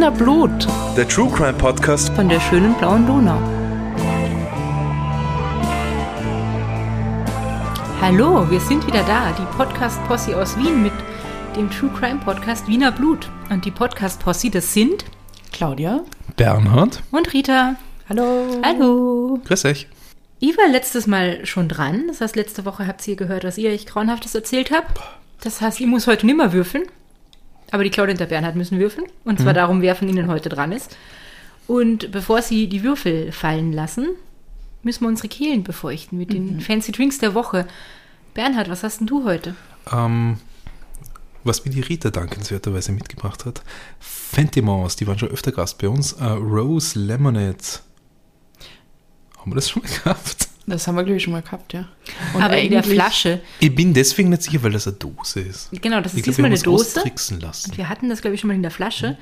Wiener Blut Der True Crime Podcast. von der schönen blauen Donau. Hallo, wir sind wieder da, die Podcast-Posse aus Wien mit dem True Crime Podcast Wiener Blut. Und die Podcast-Posse, das sind Claudia. Bernhard. und Rita. Hallo. Hallo. Grüß euch. Ich war letztes Mal schon dran. Das heißt, letzte Woche habt ihr gehört, was ihr euch Grauenhaftes erzählt habt. Das heißt, ich muss heute nimmer würfeln. Aber die Claudia und der Bernhard müssen würfeln. Und zwar darum, wer von ihnen heute dran ist. Und bevor sie die Würfel fallen lassen, müssen wir unsere Kehlen befeuchten mit den Fancy Drinks der Woche. Bernhard, was hast denn du heute? Ähm, was mir die Rita dankenswerterweise mitgebracht hat. Fentimans, die waren schon öfter Gast bei uns. Äh, Rose Lemonade. Haben wir das schon mal gehabt? Das haben wir, glaube ich, schon mal gehabt, ja. Und Aber in der Flasche. Ich bin deswegen nicht sicher, weil das eine Dose ist. Genau, das ist Ich diesmal eine Dose. lassen. Und wir hatten das, glaube ich, schon mal in der Flasche.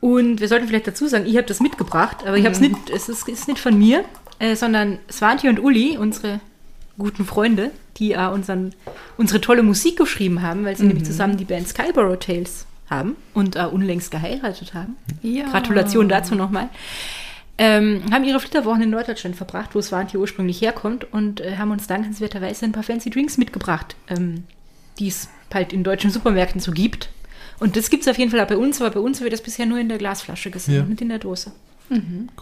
Und wir sollten vielleicht dazu sagen, ich habe das mitgebracht, aber ich habe es nicht, es ist, ist nicht von mir, äh, sondern Swanti und Uli, unsere guten Freunde, die äh, unseren, unsere tolle Musik geschrieben haben, weil sie nämlich zusammen die Band Skyborough Tales haben und äh, unlängst geheiratet haben. Ja. Gratulation dazu nochmal. Ähm, haben ihre Flitterwochen in Norddeutschland verbracht, wo Swanti ursprünglich herkommt und äh, haben uns dankenswerterweise ein paar fancy Drinks mitgebracht, ähm, die es halt in deutschen Supermärkten so gibt. Und das gibt es auf jeden Fall auch bei uns, aber bei uns wird das bisher nur in der Glasflasche gesehen, Ja. nicht in der Dose.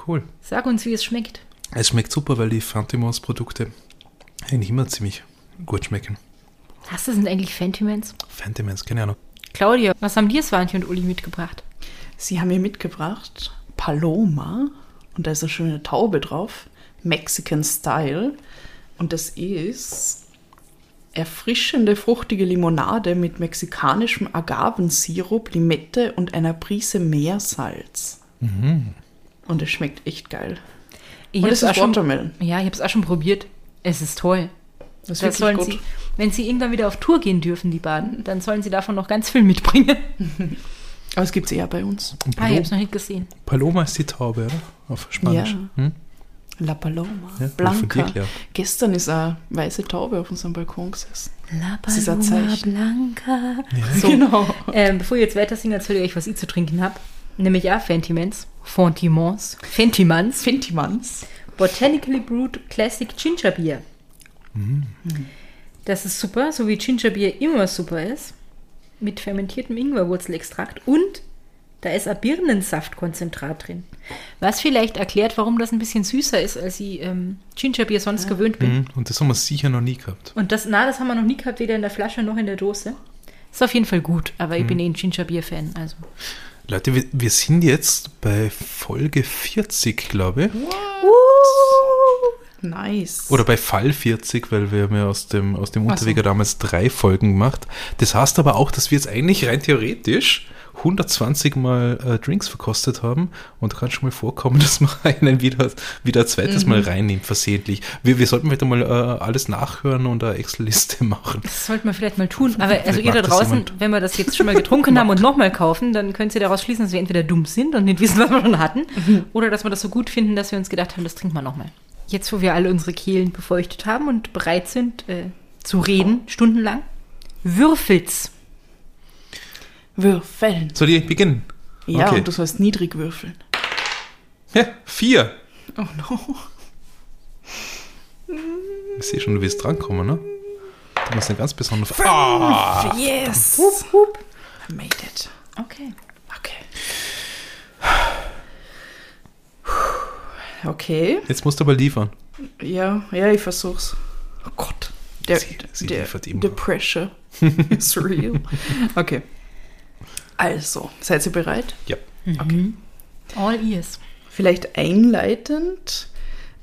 Cool. Sag uns, wie es schmeckt. Es schmeckt super, weil die Fentimans Produkte eigentlich immer ziemlich gut schmecken. Was sind eigentlich Fentimans? Fentimans, keine Ahnung. Claudia, was haben dir Swanti und Uli mitgebracht? Sie haben mir mitgebracht Paloma und da ist eine schöne Taube drauf. Mexican Style. Und das ist erfrischende, fruchtige Limonade mit mexikanischem Agavensirup, Limette und einer Prise Meersalz. Und es schmeckt echt geil. Ich und es ist auch schon, Watermelon. ja, ich habe es auch schon probiert. Es ist toll. Das ist Das sollen gut. sie, wenn sie irgendwann wieder auf Tour gehen dürfen, die Baden, dann sollen sie davon noch ganz viel mitbringen. Aber es gibt es eher bei uns. Ah, ich habe es noch nicht gesehen. Paloma ist die Taube, oder? Auf Spanisch. Ja. Hm? La Paloma. Ja, Blanca. Gestern ist eine weiße Taube auf unserem Balkon gesessen. La Das ist ein Zeichen. Blanca. Ja. So, Genau. ähm, bevor ihr jetzt weiter singt, erzähle ich euch, was ich zu trinken habe. Nämlich auch Fentimans. Fentimans. Fentimans. Fintimans. Botanically Brewed Classic Ginger Beer. Das ist super, so wie Ginger Beer immer super ist. Mit fermentiertem Ingwerwurzelextrakt und da ist ein Birnensaftkonzentrat drin. Was vielleicht erklärt, warum das ein bisschen süßer ist, als ich ähm, Ginger Beer sonst gewöhnt bin. Mhm. Und das haben wir sicher noch nie gehabt. Und das, na, das haben wir noch nie gehabt, weder in der Flasche noch in der Dose. Ist auf jeden Fall gut, aber ich bin eh ein Ginger Beer Fan, also. Leute, wir, wir sind jetzt bei Folge 40, glaube ich. Nice. Oder bei Fall 40, weil wir haben ja aus dem, aus dem. Unterweger damals drei Folgen gemacht. Das heißt aber auch, dass wir jetzt eigentlich rein theoretisch 120 Mal äh, Drinks verkostet haben und kann schon mal vorkommen, dass man einen wieder, wieder ein zweites Mhm. Mal reinnimmt, versehentlich. Wir, wir sollten vielleicht mal äh, alles nachhören und eine Excel-Liste machen. Das sollte man vielleicht mal tun. Aber also ihr da draußen, wenn wir das jetzt schon mal getrunken haben und nochmal kaufen, dann könnt ihr daraus schließen, dass wir entweder dumm sind und nicht wissen, was wir schon hatten, oder dass wir das so gut finden, dass wir uns gedacht haben, das trinken wir nochmal. Jetzt, wo wir alle unsere Kehlen befeuchtet haben und bereit sind äh, zu reden, stundenlang, würfelt's. Würfeln. Soll ich beginnen? Ja, Okay. und du sollst niedrig würfeln. Ja, vier. Oh no. Ich sehe schon, du willst drankommen, ne? Du musst eine ganz besondere... Ah! Yes. I made it. Okay. Okay. Jetzt musst du aber liefern. Ja, ja, ich versuch's. Oh Gott. Der, Sie- sie der, liefert immer. the pressure is real. Okay. Also, seid ihr bereit? Ja. Okay. All ears. Vielleicht einleitend.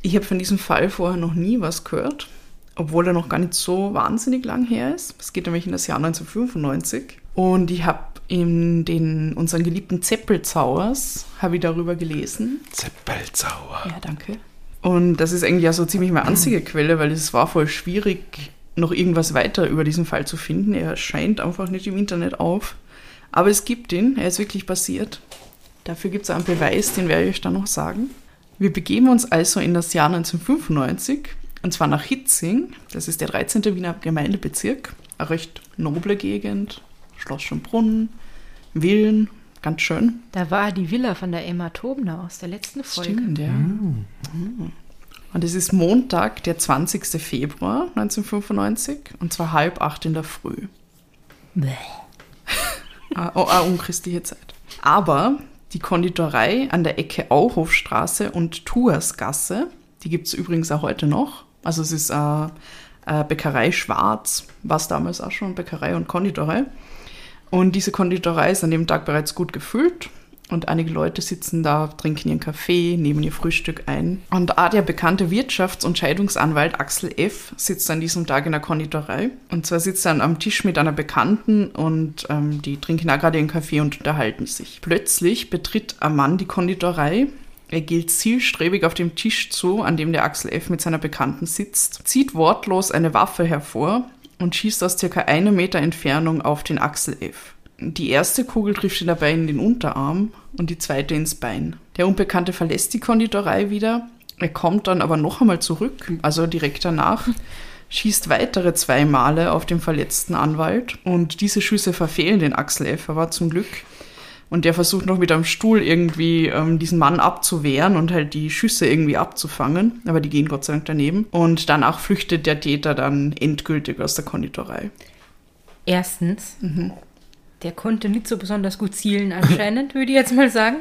Ich habe von diesem Fall vorher noch nie was gehört, obwohl er noch gar nicht so wahnsinnig lang her ist. Es geht nämlich in das Jahr 1995. Und ich habe in den unseren geliebten Zeppelzauers habe ich darüber gelesen. Zeppelzauer. Ja, danke. Und das ist eigentlich ja so ziemlich meine einzige Quelle, weil es war voll schwierig, noch irgendwas weiter über diesen Fall zu finden. Er scheint einfach nicht im Internet auf. Aber es gibt ihn, er ist wirklich passiert. Dafür gibt es einen Beweis, den werde ich euch dann noch sagen. Wir begeben uns also in das Jahr 1995, und zwar nach Hitzing. Das ist der 13. Wiener Gemeindebezirk. Eine recht noble Gegend. Schloss Schönbrunn, Villen, Ganz schön. Da war die Villa von der Emma Tobner aus der letzten Folge. Stimmt, ja. Mhm. Und es ist Montag, der 20. Februar 1995 und zwar halb acht in der Früh. Bäh. Ah, oh, ah, unchristliche Zeit. Aber die Konditorei an der Ecke Auhofstraße und Tuersgasse, die gibt es übrigens auch heute noch. Also es ist äh, äh, Bäckerei Schwarz, war es damals auch schon, Bäckerei und Konditorei. Und diese Konditorei ist an dem Tag bereits gut gefüllt. Und einige Leute sitzen da, trinken ihren Kaffee, nehmen ihr Frühstück ein. Und auch der bekannte Wirtschafts- und Scheidungsanwalt Axel F. sitzt an diesem Tag in der Konditorei. Und zwar sitzt er am Tisch mit einer Bekannten und ähm, die trinken auch gerade ihren Kaffee und unterhalten sich. Plötzlich betritt ein Mann die Konditorei. Er gilt zielstrebig auf dem Tisch zu, an dem der Axel F. mit seiner Bekannten sitzt, zieht wortlos eine Waffe hervor und schießt aus circa einem Meter Entfernung auf den Axel F. Die erste Kugel trifft ihn dabei in den Unterarm und die zweite ins Bein. Der Unbekannte verlässt die Konditorei wieder. Er kommt dann aber noch einmal zurück, also direkt danach, schießt weitere zwei Male auf den verletzten Anwalt und diese Schüsse verfehlen den Axel F. aber zum Glück. Und der versucht noch mit einem Stuhl irgendwie ähm, diesen Mann abzuwehren und halt die Schüsse irgendwie abzufangen. Aber die gehen Gott sei Dank daneben. Und danach flüchtet der Täter dann endgültig aus der Konditorei. Erstens, der konnte nicht so besonders gut zielen anscheinend, würde ich jetzt mal sagen.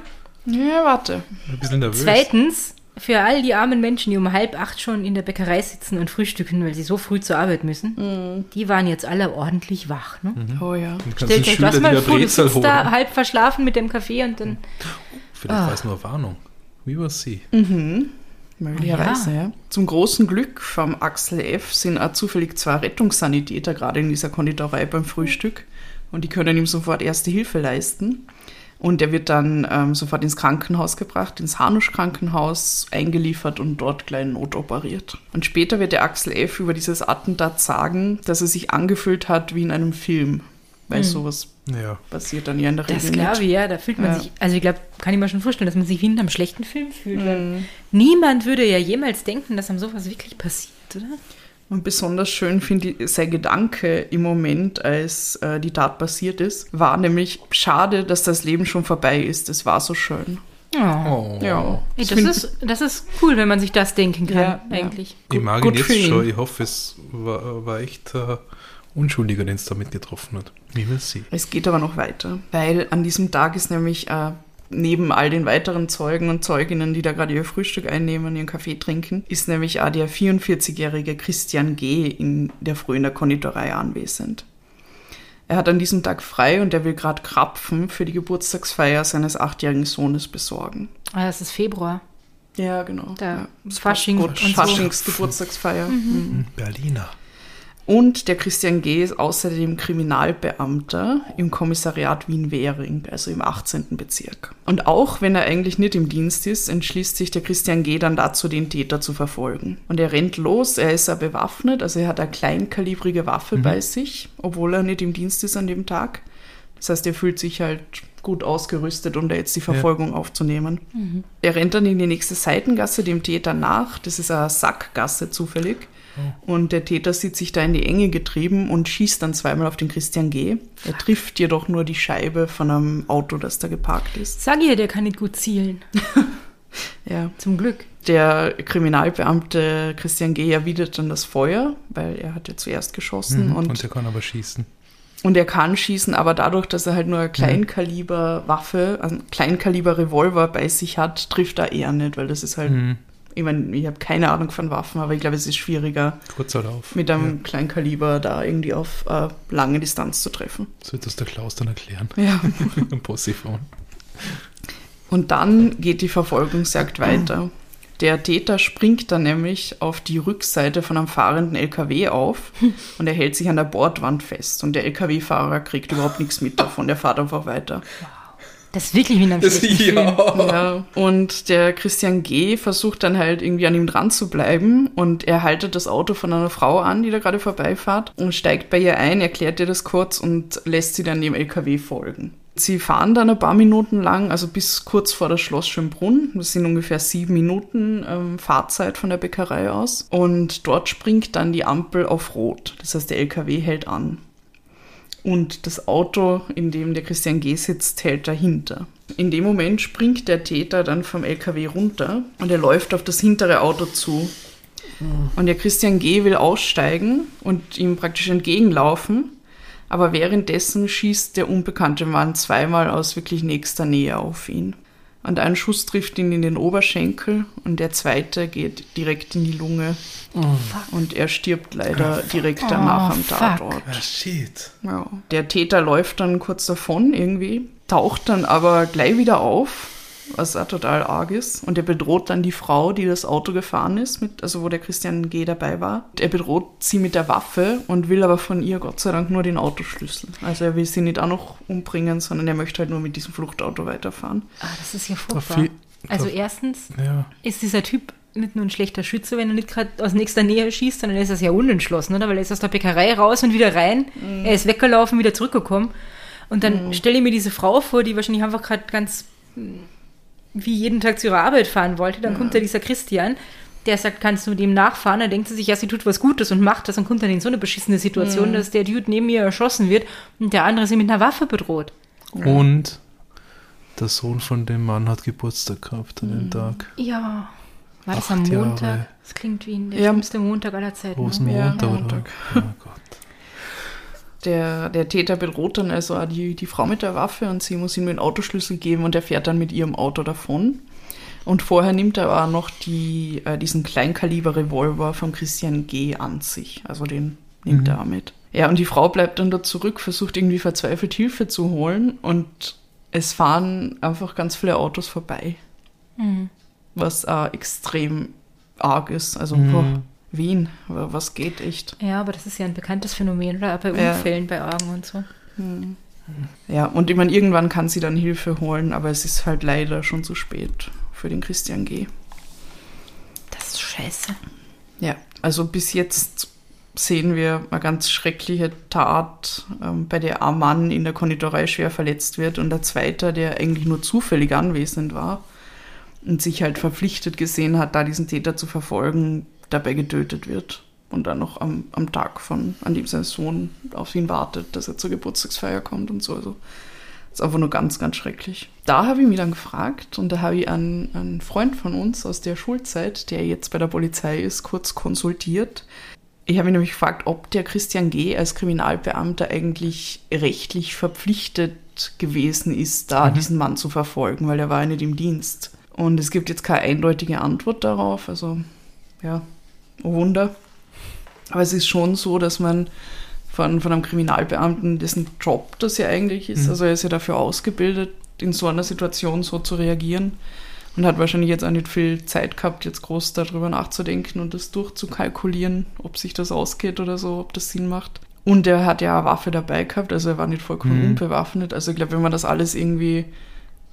Ja, warte. Ein bisschen nervös. Zweitens, für all die armen Menschen, die um halb acht schon in der Bäckerei sitzen und frühstücken, weil sie so früh zur Arbeit müssen, die waren jetzt alle ordentlich wach. Ne? Oh ja. Stellt euch die mal da vor, du sitzt da holen. halb verschlafen mit dem Kaffee und dann... Vielleicht Ah. war es nur eine Warnung. Wie war sie? Möglicherweise, ja. Zum großen Glück vom Axel F. sind auch zufällig zwei Rettungssanitäter gerade in dieser Konditorei beim Frühstück und die können ihm sofort erste Hilfe leisten. Und er wird dann ähm, sofort ins Krankenhaus gebracht, ins Hanusch-Krankenhaus eingeliefert und dort gleich notoperiert. Und später wird der Axel F. über dieses Attentat sagen, dass er sich angefühlt hat wie in einem Film. Weil sowas Ja. passiert dann ja in der Das Regel glaube ich, ja, da fühlt man Ja. sich, also ich glaube, kann ich mir schon vorstellen, dass man sich wie in einem schlechten Film fühlt. weil Niemand würde ja jemals denken, dass einem sowas wirklich passiert, oder? Und besonders schön finde ich sein Gedanke im Moment, als äh, die Tat passiert ist, war nämlich schade, dass das Leben schon vorbei ist. Es war so schön. Oh. Ja. Ey, Das ist, das ist cool, wenn man sich das denken kann, Ja, ja. eigentlich. Ich mag ihn jetzt ihn. schon. Ich hoffe, es war, war echt äh, Unschuldiger, den es damit getroffen hat. Wie will sie? Es geht aber noch weiter, weil an diesem Tag ist nämlich äh, neben all den weiteren Zeugen und Zeuginnen, die da gerade ihr Frühstück einnehmen, ihren Kaffee trinken, ist nämlich auch der 44-jährige Christian G. in der Früh in der Konditorei anwesend. Er hat an diesem Tag frei und er will gerade Krapfen für die Geburtstagsfeier seines achtjährigen Sohnes besorgen. Ah, das ist Februar. Ja, genau. Da ja. Fasching Gut, und so. Faschingsgeburtstagsfeier. Mhm. Berliner. Und der Christian G. ist außerdem Kriminalbeamter im Kommissariat Wien-Währing, also im 18. Bezirk. Und auch wenn er eigentlich nicht im Dienst ist, entschließt sich der Christian G. dann dazu, den Täter zu verfolgen. Und er rennt los, er ist ja bewaffnet, also er hat eine kleinkalibrige Waffe bei sich, obwohl er nicht im Dienst ist an dem Tag. Das heißt, er fühlt sich halt gut ausgerüstet, um da jetzt die Verfolgung aufzunehmen. Er rennt dann in die nächste Seitengasse dem Täter nach. Das ist eine Sackgasse zufällig. Und der Täter sieht sich da in die Enge getrieben und schießt dann zweimal auf den Christian G. Er trifft jedoch nur die Scheibe von einem Auto, das da geparkt ist. Sag ihr, der kann nicht gut zielen. Ja. Zum Glück. Der Kriminalbeamte Christian G. erwidert dann das Feuer, weil er hat ja zuerst geschossen Mhm. und, Und er kann aber schießen. und er kann schießen, aber dadurch, dass er halt nur eine Kleinkaliber-Waffe, also Kleinkaliber-Revolver bei sich hat, trifft er eher nicht, weil das ist halt, Mhm. Ich meine, ich habe keine Ahnung von Waffen, aber ich glaube, es ist schwieriger, Kurzer Lauf. mit einem Kleinkaliber da irgendwie auf äh, lange Distanz zu treffen. So wird das der Klaus dann erklären. Ja. Am Possiphone. Und dann geht die Verfolgungsjagd weiter. Der Täter springt dann nämlich auf die Rückseite von einem fahrenden LKW auf und er hält sich an der Bordwand fest. Und der LKW-Fahrer kriegt überhaupt nichts mit davon, der fährt einfach weiter. Das ist wirklich wie in einem schlechten Film. Ja. Und der Christian G. versucht dann halt irgendwie an ihm dran zu bleiben und er haltet das Auto von einer Frau an, die da gerade vorbeifährt und steigt bei ihr ein, erklärt ihr das kurz und lässt sie dann dem LKW folgen. Sie fahren dann ein paar Minuten lang, also bis kurz vor das Schloss Schönbrunn. Das sind ungefähr sieben Minuten ähm, Fahrzeit von der Bäckerei aus. Und dort springt dann die Ampel auf Rot. Das heißt, der LKW hält an. Und das Auto, in dem der Christian G. sitzt, hält dahinter. In dem Moment springt der Täter dann vom LKW runter und er läuft auf das hintere Auto zu. Und der Christian G. will aussteigen und ihm praktisch entgegenlaufen. Aber währenddessen schießt der unbekannte Mann zweimal aus wirklich nächster Nähe auf ihn. Und ein Schuss trifft ihn in den Oberschenkel und der zweite geht direkt in die Lunge. Und er stirbt leider direkt danach Oh, am. Tatort. Ah, shit. Ja. Der Täter läuft dann kurz davon irgendwie, taucht dann aber gleich wieder auf, was auch total arg ist. Und er bedroht dann die Frau, die das Auto gefahren ist, mit, also wo der Christian G. dabei war. Er bedroht sie mit der Waffe und will aber von ihr Gott sei Dank nur den Autoschlüssel. Also er will sie nicht auch noch umbringen, sondern er möchte halt nur mit diesem Fluchtauto weiterfahren. Ah, das ist ja furchtbar. Also erstens Ja. ist dieser Typ nicht nur ein schlechter Schütze, wenn er nicht gerade aus nächster Nähe schießt, sondern er ist das ja unentschlossen, oder? Weil er ist aus der Bäckerei raus und wieder rein. Er ist weggelaufen, wieder zurückgekommen. Und dann stelle ich mir diese Frau vor, die wahrscheinlich einfach gerade ganz mm, wie jeden Tag zu ihrer Arbeit fahren wollte. Dann kommt da dieser Christian, der sagt, kannst du dem nachfahren? Dann denkt sie sich, ja, sie tut was Gutes und macht das und kommt dann in so eine beschissene Situation, dass der Dude neben ihr erschossen wird und der andere sie mit einer Waffe bedroht. Und der Sohn von dem Mann hat Geburtstag gehabt an dem Tag. Ja. War das am Jahre. Montag? Das klingt wie der Ja. schlimmste Montag aller Zeiten. Großen ne? Ja, Montag, oder? Montag. Oh Gott. Der, der Täter bedroht dann also auch die, die Frau mit der Waffe und sie muss ihm den Autoschlüssel geben und er fährt dann mit ihrem Auto davon. Und vorher nimmt er auch noch die, äh, diesen Kleinkaliber-Revolver von Christian G. an sich. Also den nimmt Mhm. er auch mit. Ja, und die Frau bleibt dann da zurück, versucht irgendwie verzweifelt Hilfe zu holen und es fahren einfach ganz viele Autos vorbei. Mhm. Was auch extrem arg ist. Also, Mhm. boah, Wien, was geht echt? Ja, aber das ist ja ein bekanntes Phänomen, oder? Auch Bei Ja. Unfällen, bei Augen und so. Ja, und ich meine, irgendwann kann sie dann Hilfe holen, aber es ist halt leider schon zu spät für den Christian G. Das ist scheiße. Ja, also bis jetzt sehen wir eine ganz schreckliche Tat, ähm, bei der ein Mann in der Konditorei schwer verletzt wird und der zweite, der eigentlich nur zufällig anwesend war und sich halt verpflichtet gesehen hat, da diesen Täter zu verfolgen, dabei getötet wird. Und dann noch am, am Tag von, an dem sein Sohn auf ihn wartet, dass er zur Geburtstagsfeier kommt und so. Also ist einfach nur ganz, ganz schrecklich. Da habe ich mich dann gefragt und da habe ich einen, einen Freund von uns aus der Schulzeit, der jetzt bei der Polizei ist, kurz konsultiert. Ich habe mich nämlich gefragt, ob der Christian G. als Kriminalbeamter eigentlich rechtlich verpflichtet gewesen ist, da diesen Mann zu verfolgen, weil er war ja nicht im Dienst. Und es gibt jetzt keine eindeutige Antwort darauf. Also, ja, oh Wunder. Aber es ist schon so, dass man von, von einem Kriminalbeamten, dessen Job das ja eigentlich ist, Mhm. also er ist ja dafür ausgebildet, in so einer Situation so zu reagieren und hat wahrscheinlich jetzt auch nicht viel Zeit gehabt, jetzt groß darüber nachzudenken und das durchzukalkulieren, ob sich das ausgeht oder so, ob das Sinn macht. Und er hat ja eine Waffe dabei gehabt, also er war nicht vollkommen Mhm. unbewaffnet. Also ich glaube, wenn man das alles irgendwie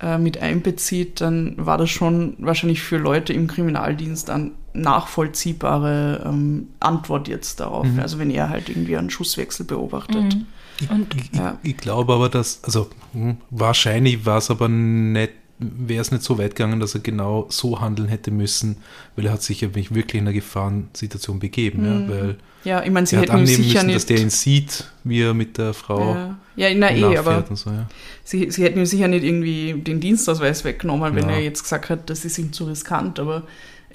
äh, mit einbezieht, dann war das schon wahrscheinlich für Leute im Kriminaldienst eine nachvollziehbare ähm, Antwort jetzt darauf. Mhm. Also wenn er halt irgendwie einen Schusswechsel beobachtet. Mhm. Ich, Und- ich, Ja. ich, ich glaube aber, dass, also hm, wahrscheinlich war es aber nicht, wäre es nicht so weit gegangen, dass er genau so handeln hätte müssen, weil er hat sich ja wirklich in einer Gefahrensituation begeben, Mhm. ja, weil Ja, ich meine, sie er hat hätten ihm annehmen sicher müssen, nicht. dass der ihn sieht, wie er mit der Frau ja, ja, na eh, aber nachfährt und so, ja. sie, sie hätten ihm sicher nicht irgendwie den Dienstausweis weggenommen, wenn Ja. er jetzt gesagt hat, das ist ihm zu riskant, aber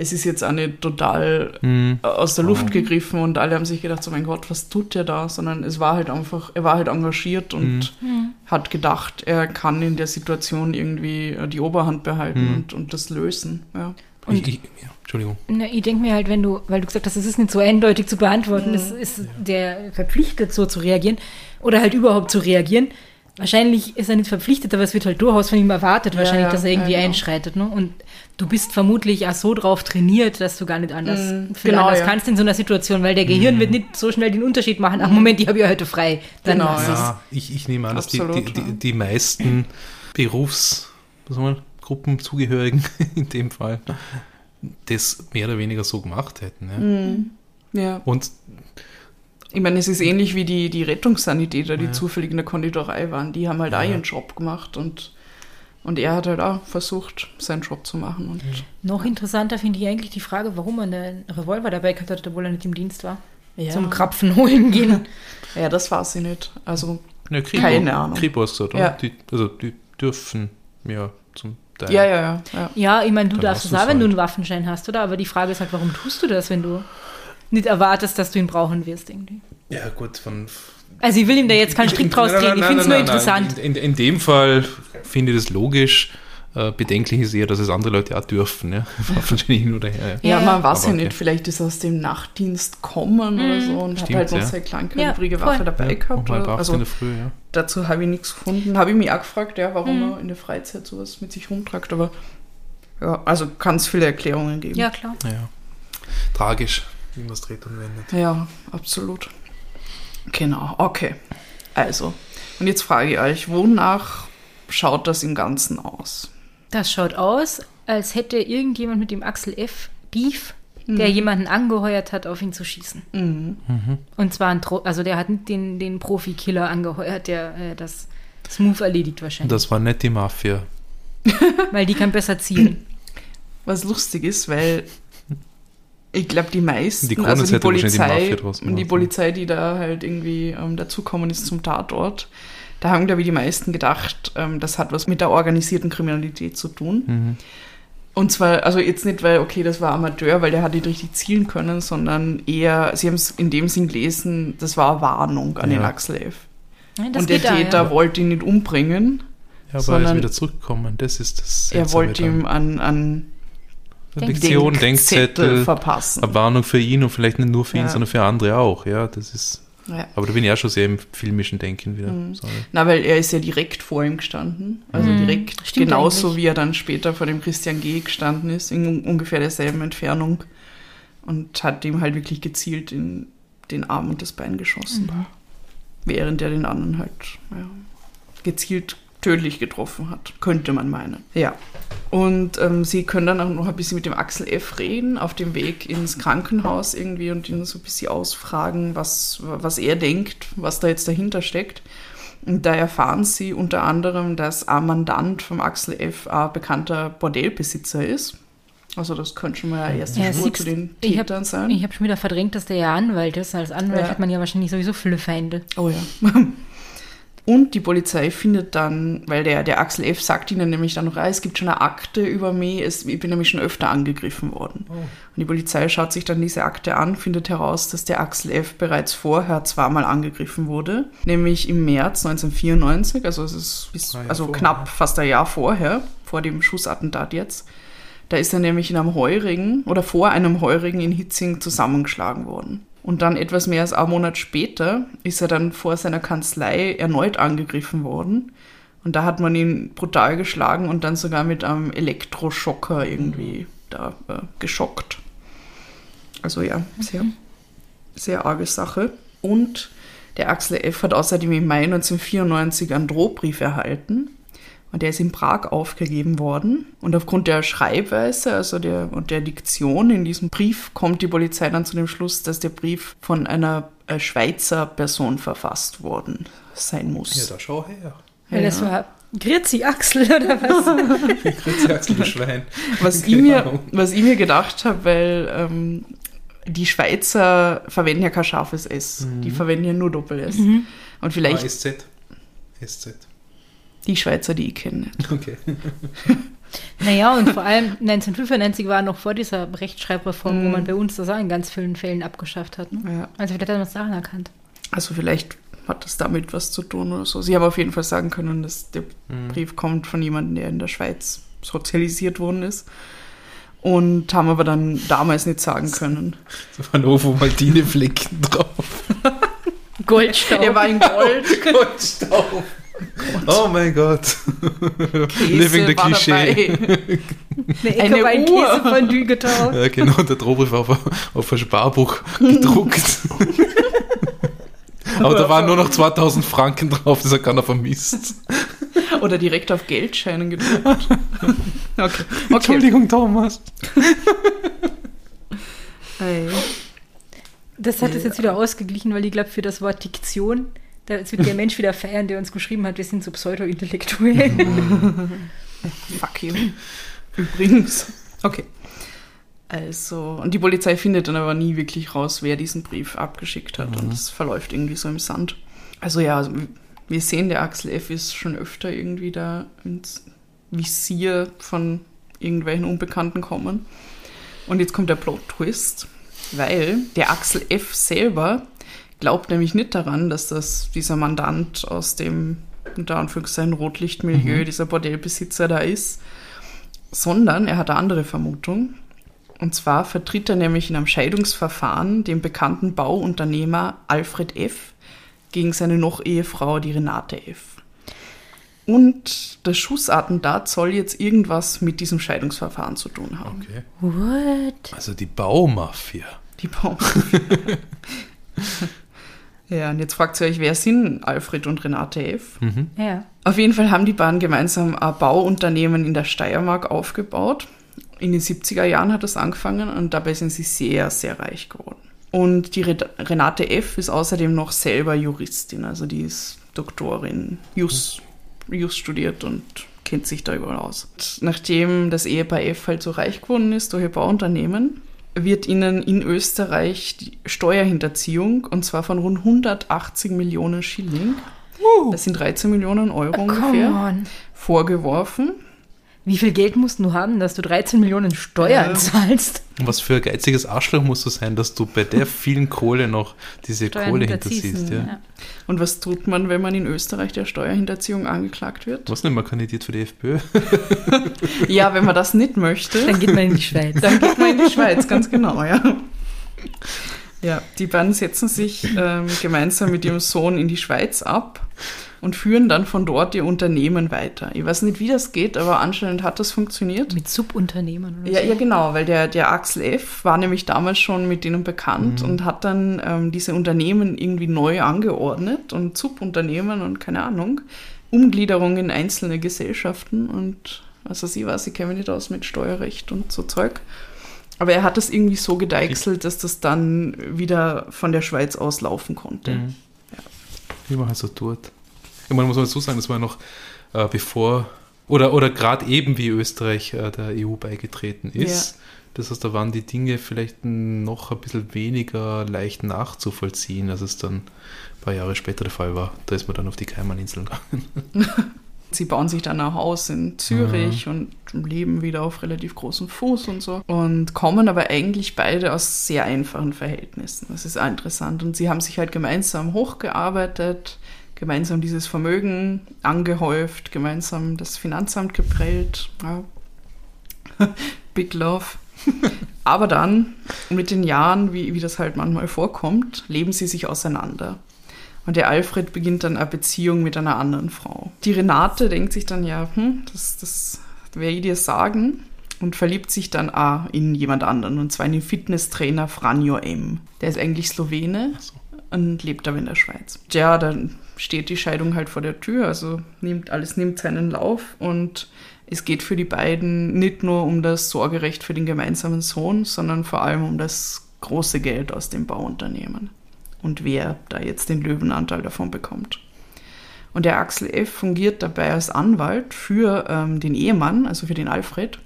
es ist jetzt auch nicht total Hm. aus der Luft gegriffen und alle haben sich gedacht, so mein Gott, was tut der da? Sondern es war halt einfach, er war halt engagiert und Mhm. hat gedacht, er kann in der Situation irgendwie äh, die Oberhand behalten Mhm. und, und das lösen. Ja. Und- ich, ich, ja, Entschuldigung. Na, ich denke mir halt, wenn du, weil du gesagt hast, es ist nicht so eindeutig zu beantworten, Mhm. es ist der verpflichtet, so zu reagieren oder halt überhaupt zu reagieren. Wahrscheinlich ist er nicht verpflichtet, aber es wird halt durchaus von ihm erwartet, Ja, wahrscheinlich, ja, dass er irgendwie ja, genau. einschreitet. Ne? Und du bist vermutlich auch so drauf trainiert, dass du gar nicht anders, viel genau, anders ja. kannst in so einer Situation, weil der Gehirn wird nicht so schnell den Unterschied machen. Ach Moment, ich habe ja heute frei. Dann Genau, ja. ich, ich nehme an, dass die, Absolut, die, die, ja. die meisten Berufs, was soll man, Gruppenzugehörigen in dem Fall, das mehr oder weniger so gemacht hätten. Ja. Mhm. ja. Und Ich meine, es ist ähnlich wie die, die Rettungssanitäter, die Ja. zufällig in der Konditorei waren. Die haben halt auch Ja. ihren Job gemacht und, und er hat halt auch versucht, seinen Job zu machen. Und Noch interessanter finde ich eigentlich die Frage, warum er einen Revolver dabei gehabt hat, obwohl er nicht im Dienst war. ja. Zum Krapfen holen gehen. Ja, das war sie nicht. Also Ja, Kripo, Keine Ahnung. Kripo hast du gesagt, oder? Ja. Die, also die dürfen ja zum Teil. Ja, ja, ja. ja. Ja, ich meine, du Dann darfst es auch, wenn du einen Waffenschein hast, oder? Aber die Frage ist halt, warum tust du das, wenn du nicht erwartest, dass du ihn brauchen wirst irgendwie? Ja, gut, von. Also ich will ihm da jetzt keinen Strick draus drehen, ich finde es nur nein, interessant. nein. In, in, in dem Fall finde ich das logisch. Äh, bedenklich ist eher, dass es andere Leute auch dürfen. Ja? Hin oder her. Ja. Ja, man weiß aber ja nicht, vielleicht ist er aus dem Nachtdienst kommen oder so und Stimmt, hat halt noch ja. seine kleinkalibrige Ja, Waffe voll. dabei Ja, gehabt. Oder? Also in der Früh, ja. dazu habe ich nichts gefunden. Habe ich mich auch gefragt, ja, warum Mhm. er in der Freizeit sowas mit sich rumtragt, aber ja, also kann es viele Erklärungen geben. Ja, klar. ja. Tragisch, wie man es dreht und wendet. Ja, absolut. Genau, okay. Also, und jetzt frage ich euch, wonach schaut das im Ganzen aus? Das schaut aus, als hätte irgendjemand mit dem Axel F. Beef, der jemanden angeheuert hat, auf ihn zu schießen. Mhm. Und zwar ein Tro also der hat nicht den, den Profi-Killer angeheuert, der äh, das smooth erledigt wahrscheinlich. Das war nicht die Mafia. weil die kann besser zielen. Was lustig ist, weil ich glaube, die meisten, Die also die die Polizei, und die gemacht, Polizei, die da halt irgendwie ähm, dazukommen ist zum Tatort, da haben, glaube ich, die meisten gedacht, ähm, das hat was mit der organisierten Kriminalität zu tun. Mhm. Und zwar, also jetzt nicht, weil, okay, das war Amateur, weil der hat nicht richtig zielen können, sondern eher, sie haben es in dem Sinn gelesen, das war eine Warnung an den Ja. Axel F. Ja, das und der Täter ja. wollte ihn nicht umbringen, Ja, aber er ist Sondern- wieder zurückgekommen. Das ist das er wollte ihm an, an Lektion, Denkzettel, verpassen. eine Warnung für ihn und vielleicht nicht nur für ihn, Ja. sondern für andere auch. Ja, das ist. Ja. Aber da bin ich auch schon sehr im filmischen Denken wieder. Mhm. Sorry. Na, weil er ist ja direkt vor ihm gestanden. Also Mhm. direkt Stimmt genauso eigentlich. wie er dann später vor dem Christian G. gestanden ist, in un- ungefähr derselben Entfernung. Und hat ihm halt wirklich gezielt in den Arm und das Bein geschossen. Mhm. Während er den anderen halt ja, gezielt tödlich getroffen hat, könnte man meinen. Ja. Und ähm, sie können dann auch noch ein bisschen mit dem Axel F. reden, auf dem Weg ins Krankenhaus irgendwie und ihn so ein bisschen ausfragen, was, was er denkt, was da jetzt dahinter steckt. Und da erfahren sie unter anderem, dass ein Mandant vom Axel F. ein bekannter Bordellbesitzer ist. Also das könnte schon mal eine erste Ja, Spur siehst- zu den ich hab- Tätern sein. Ich habe schon wieder verdrängt, dass der ja Anwalt ist. Als Anwalt Ja. hat man ja wahrscheinlich sowieso viele Feinde. Oh ja. Und die Polizei findet dann, weil der, der Axel F. sagt ihnen nämlich dann noch, ah, es gibt schon eine Akte über mich, es, ich bin nämlich schon öfter angegriffen worden. Und die Polizei schaut sich dann diese Akte an, findet heraus, dass der Axel F. bereits vorher zweimal angegriffen wurde, nämlich im März 1994, also es ist bis, also vorher. knapp fast ein Jahr vorher, vor dem Schussattentat jetzt. Da ist er nämlich in einem Heurigen oder vor einem Heurigen in Hitzing zusammengeschlagen worden. Und dann etwas mehr als einen Monat später ist er dann vor seiner Kanzlei erneut angegriffen worden. Und da hat man ihn brutal geschlagen und dann sogar mit einem Elektroschocker irgendwie da äh, geschockt. Also ja, sehr, sehr arge Sache. Und der Axel F. hat außerdem im Mai 1994 einen Drohbrief erhalten. Und der ist in Prag aufgegeben worden. Und aufgrund der Schreibweise, also der und der Diktion in diesem Brief, kommt die Polizei dann zu dem Schluss, dass der Brief von einer äh, Schweizer Person verfasst worden sein muss. Ja, da schau her. Weil das war Grüezi Axel oder was? Grüezi, Axel, du Schwein. Was, ich mir, Ahnung. was ich mir gedacht habe, weil ähm, die Schweizer verwenden ja kein scharfes S. Die verwenden ja nur Doppel-S. Und Ah, vielleicht SZ. SZ. Die Schweizer, die ich kenne. Okay. naja, und vor allem 1995 war noch vor dieser Rechtschreibreform, wo Mhm. man bei uns das auch in ganz vielen Fällen abgeschafft hat. Ne? Ja. Also vielleicht hat man es daran erkannt. Also vielleicht hat das damit was zu tun oder so. Sie haben auf jeden Fall sagen können, dass der Mhm. Brief kommt von jemandem, der in der Schweiz sozialisiert worden ist. Und haben aber dann damals nicht sagen können. Da waren Ovo Maltine Flecken drauf. Goldstaub. Er war in Gold. Goldstaub. Oh mein Gott. Käse Living the Klischee. Eine war ein Uhr. Käsefondue getaucht. Ja, genau, der Drohbrief war auf, ein- auf ein Sparbuch gedruckt. Aber da waren nur noch 2000 Franken drauf, das hat keiner vermisst. Oder direkt auf Geldscheinen gedruckt. Okay. okay. Entschuldigung, Thomas. Das hat es jetzt wieder ausgeglichen, weil ich glaube, für das Wort Diktion, jetzt wird der Mensch wieder feiern, der uns geschrieben hat, wir sind so pseudo-intellektuell. Fuck you. Übrigens. Okay. Also, und die Polizei findet dann aber nie wirklich raus, wer diesen Brief abgeschickt hat. Und es verläuft irgendwie so im Sand. Also ja, also, Wir sehen, der Axel F. ist schon öfter irgendwie da ins Visier von irgendwelchen Unbekannten kommen. Und jetzt kommt der Plot-Twist, weil der Axel F. selber glaubt nämlich nicht daran, dass das dieser Mandant aus dem, unter Anführungszeichen, Rotlichtmilieu, dieser Bordellbesitzer da ist, sondern er hat eine andere Vermutung. Und zwar vertritt er nämlich in einem Scheidungsverfahren den bekannten Bauunternehmer Alfred F. gegen seine Noch-Ehefrau, die Renate F. Und das Schussattentat soll jetzt irgendwas mit diesem Scheidungsverfahren zu tun haben. Okay. What? Also die Baumafia. Die Baum. ja, und jetzt fragt ihr euch, wer sind Alfred und Renate F.? Ja. Auf jeden Fall haben die beiden gemeinsam ein Bauunternehmen in der Steiermark aufgebaut. In den 70er Jahren hat das angefangen und dabei sind sie sehr, sehr reich geworden. Und die Re Renate F. ist außerdem noch selber Juristin, also die ist Doktorin, Jus, Jus studiert und kennt sich da überall aus. Und nachdem das Ehepaar F. halt so reich geworden ist durch ihr Bauunternehmen, wird ihnen in Österreich die Steuerhinterziehung, und zwar von rund 180 Millionen Schilling, das sind 13 Millionen Euro ungefähr, on. vorgeworfen. Wie viel Geld musst du haben, dass du 13 Millionen Steuern Ja. zahlst? Und was für ein geiziges Arschloch musst du sein, dass du bei der vielen Kohle noch diese Steuern Kohle hinterziehst, hinterziehst. Ja. Und was tut man, wenn man in Österreich der Steuerhinterziehung angeklagt wird? Was nicht mal kandidiert für die FPÖ? Ja, wenn man das nicht möchte, Dann geht man in die Schweiz. dann geht man in die Schweiz, ganz genau, ja. Ja, die beiden setzen sich ähm, gemeinsam mit ihrem Sohn in die Schweiz ab und führen dann von dort ihr Unternehmen weiter. Ich weiß nicht, wie das geht, aber anscheinend hat das funktioniert. Mit Subunternehmern oder Ja, so. ja, genau, weil der, der Axel F. war nämlich damals schon mit denen bekannt und hat dann ähm, diese Unternehmen irgendwie neu angeordnet und Subunternehmen und keine Ahnung, Umgliederung in einzelne Gesellschaften und was weiß ich was, ich kenne mich nicht aus mit Steuerrecht und so Zeug. Aber er hat das irgendwie so gedeichselt, dass das dann wieder von der Schweiz aus laufen konnte. Mhm. Wie man halt so tut. Ich meine, muss man dazu sagen, das war noch äh, bevor oder, oder gerade eben wie Österreich äh, der EU beigetreten ist. Das heißt, da waren die Dinge vielleicht noch ein bisschen weniger leicht nachzuvollziehen, als es dann ein paar Jahre später der Fall war. Da ist man dann auf die Kaimaninseln gegangen. Sie bauen sich dann ein Haus in Zürich und leben wieder auf relativ großem Fuß und so. Und kommen aber eigentlich beide aus sehr einfachen Verhältnissen. Das ist auch interessant. Und sie haben sich halt gemeinsam hochgearbeitet, gemeinsam dieses Vermögen angehäuft, gemeinsam das Finanzamt geprellt. Ja. Big Love. Aber dann, mit den Jahren, wie, wie das halt manchmal vorkommt, leben sie sich auseinander. Und der Alfred beginnt dann eine Beziehung mit einer anderen Frau. Die Renate denkt sich dann, ja, hm, das, das werde ich dir sagen. Und verliebt sich dann auch in jemand anderen. Und zwar in den Fitnesstrainer Franjo M. Der ist eigentlich Slowene und lebt aber in der Schweiz. Ja, dann steht die Scheidung halt vor der Tür. Also nimmt, alles nimmt seinen Lauf. Und es geht für die beiden nicht nur um das Sorgerecht für den gemeinsamen Sohn, sondern vor allem um das große Geld aus dem Bauunternehmen und wer da jetzt den Löwenanteil davon bekommt. Und der Axel F. fungiert dabei als Anwalt für ähm, den Ehemann, also für den Alfred.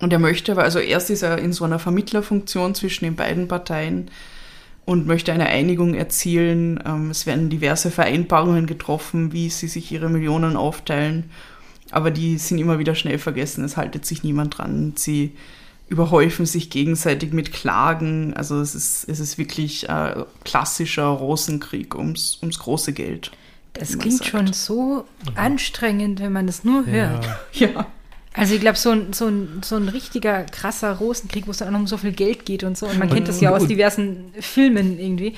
Und er möchte aber, also erst ist er in so einer Vermittlerfunktion zwischen den beiden Parteien und möchte eine Einigung erzielen. Ähm, es werden diverse Vereinbarungen getroffen, wie sie sich ihre Millionen aufteilen. Aber die sind immer wieder schnell vergessen. Es haltet sich niemand dran. Sie überhäufen sich gegenseitig mit Klagen. Also es ist, es ist wirklich äh, klassischer Rosenkrieg ums, ums große Geld. Das klingt sagt. schon so anstrengend, wenn man das nur hört. Ja. Ja. Also ich glaube, so ein, so, ein, so ein richtiger krasser Rosenkrieg, wo es dann auch noch um so viel Geld geht und so. Und man kennt das ja aus diversen Filmen irgendwie.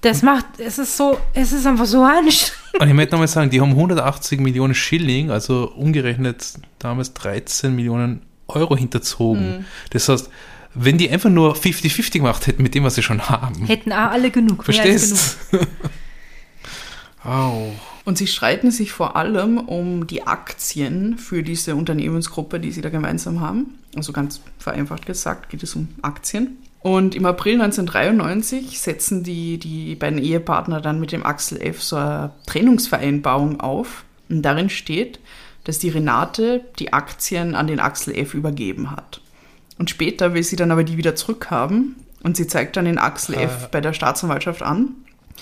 Das macht, es ist so, es ist einfach so anstrengend. Und ich möchte nochmal sagen, die haben 180 Millionen Schilling, also umgerechnet damals 13 Millionen Euro hinterzogen. Das heißt, wenn die einfach nur 50-50 gemacht hätten mit dem, was sie schon haben. Hätten auch alle genug. mehr als Au. Und sie streiten sich vor allem um die Aktien für diese Unternehmensgruppe, die sie da gemeinsam haben. Also ganz vereinfacht gesagt geht es um Aktien. Und im April 1993 setzen die, die beiden Ehepartner dann mit dem Axel F. so eine Trennungsvereinbarung auf. Und darin steht, dass die Renate die Aktien an den Axel F. übergeben hat. Und später will sie dann aber die wieder zurückhaben. Und sie zeigt dann den Axel F. bei der Staatsanwaltschaft an.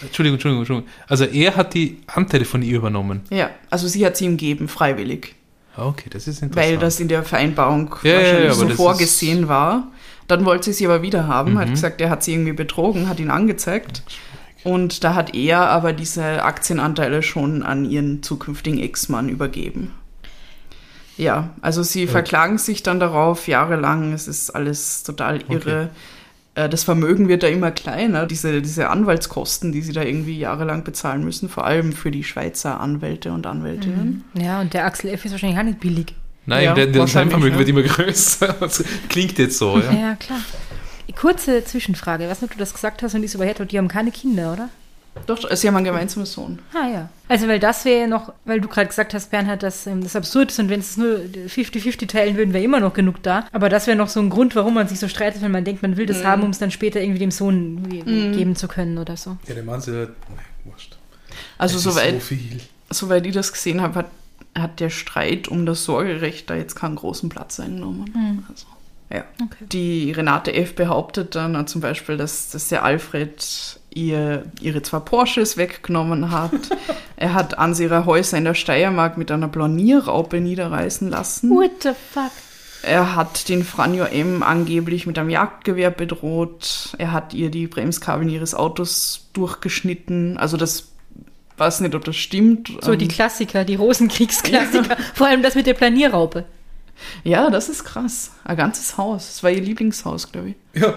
Entschuldigung, Entschuldigung, Entschuldigung. Also er hat die Anteile von ihr übernommen. Ja, also sie hat sie ihm gegeben, freiwillig. Ah, Okay, das ist interessant. Weil das in der Vereinbarung Ja, wahrscheinlich ja, so vorgesehen war. Dann wollte sie sie aber wieder haben, hat Mhm. gesagt, er hat sie irgendwie betrogen, hat ihn angezeigt. Und da hat er aber diese Aktienanteile schon an ihren zukünftigen Ex-Mann übergeben. Ja, also sie verklagen sich dann darauf jahrelang. Es ist alles total irre. Äh, Das Vermögen wird da immer kleiner. Diese, diese Anwaltskosten, die sie da irgendwie jahrelang bezahlen müssen, vor allem für die Schweizer Anwälte und Anwältinnen. Ja, und der Axel F. ist wahrscheinlich auch nicht billig. Nein, Ja, der, der wahrscheinlich, Scheinvermögen ja. wird immer größer. Das Klingt jetzt so, ja. Ja, klar. Kurze Zwischenfrage. Ich weiß nicht, ob du das gesagt hast und ist aber her, die haben keine Kinder, oder? Doch, sie haben einen gemeinsamen Sohn. Ah ja. Also weil das wäre noch, weil du gerade gesagt hast, Bernhard, dass ähm, das absurd ist und wenn es nur 50-50 teilen würden, wäre immer noch genug da. Aber das wäre noch so ein Grund, warum man sich so streitet, wenn man denkt, man will das haben, um es dann später irgendwie dem Sohn irgendwie geben zu können oder so. Ja, der Mann ist ja, wurscht. Also soweit so viel. soweit ich das gesehen habe, hat, hat der Streit um das Sorgerecht da jetzt keinen großen Platz eingenommen. Also, ja. Okay. Die Renate F. behauptet dann zum Beispiel, dass, dass der Alfred ihr ihre zwei Porsches weggenommen hat. er hat an ihre Häuser in der Steiermark mit einer Planierraupe niederreißen lassen. What the fuck? Er hat den Franjo M. angeblich mit einem Jagdgewehr bedroht. Er hat ihr die Bremskabeln ihres Autos durchgeschnitten. Also das weiß nicht, ob das stimmt. So Ähm, die Klassiker, die Rosenkriegsklassiker. Vor allem das mit der Planierraupe. Ja, das ist krass. Ein ganzes Haus. Das war ihr Lieblingshaus, glaube ich. Ja,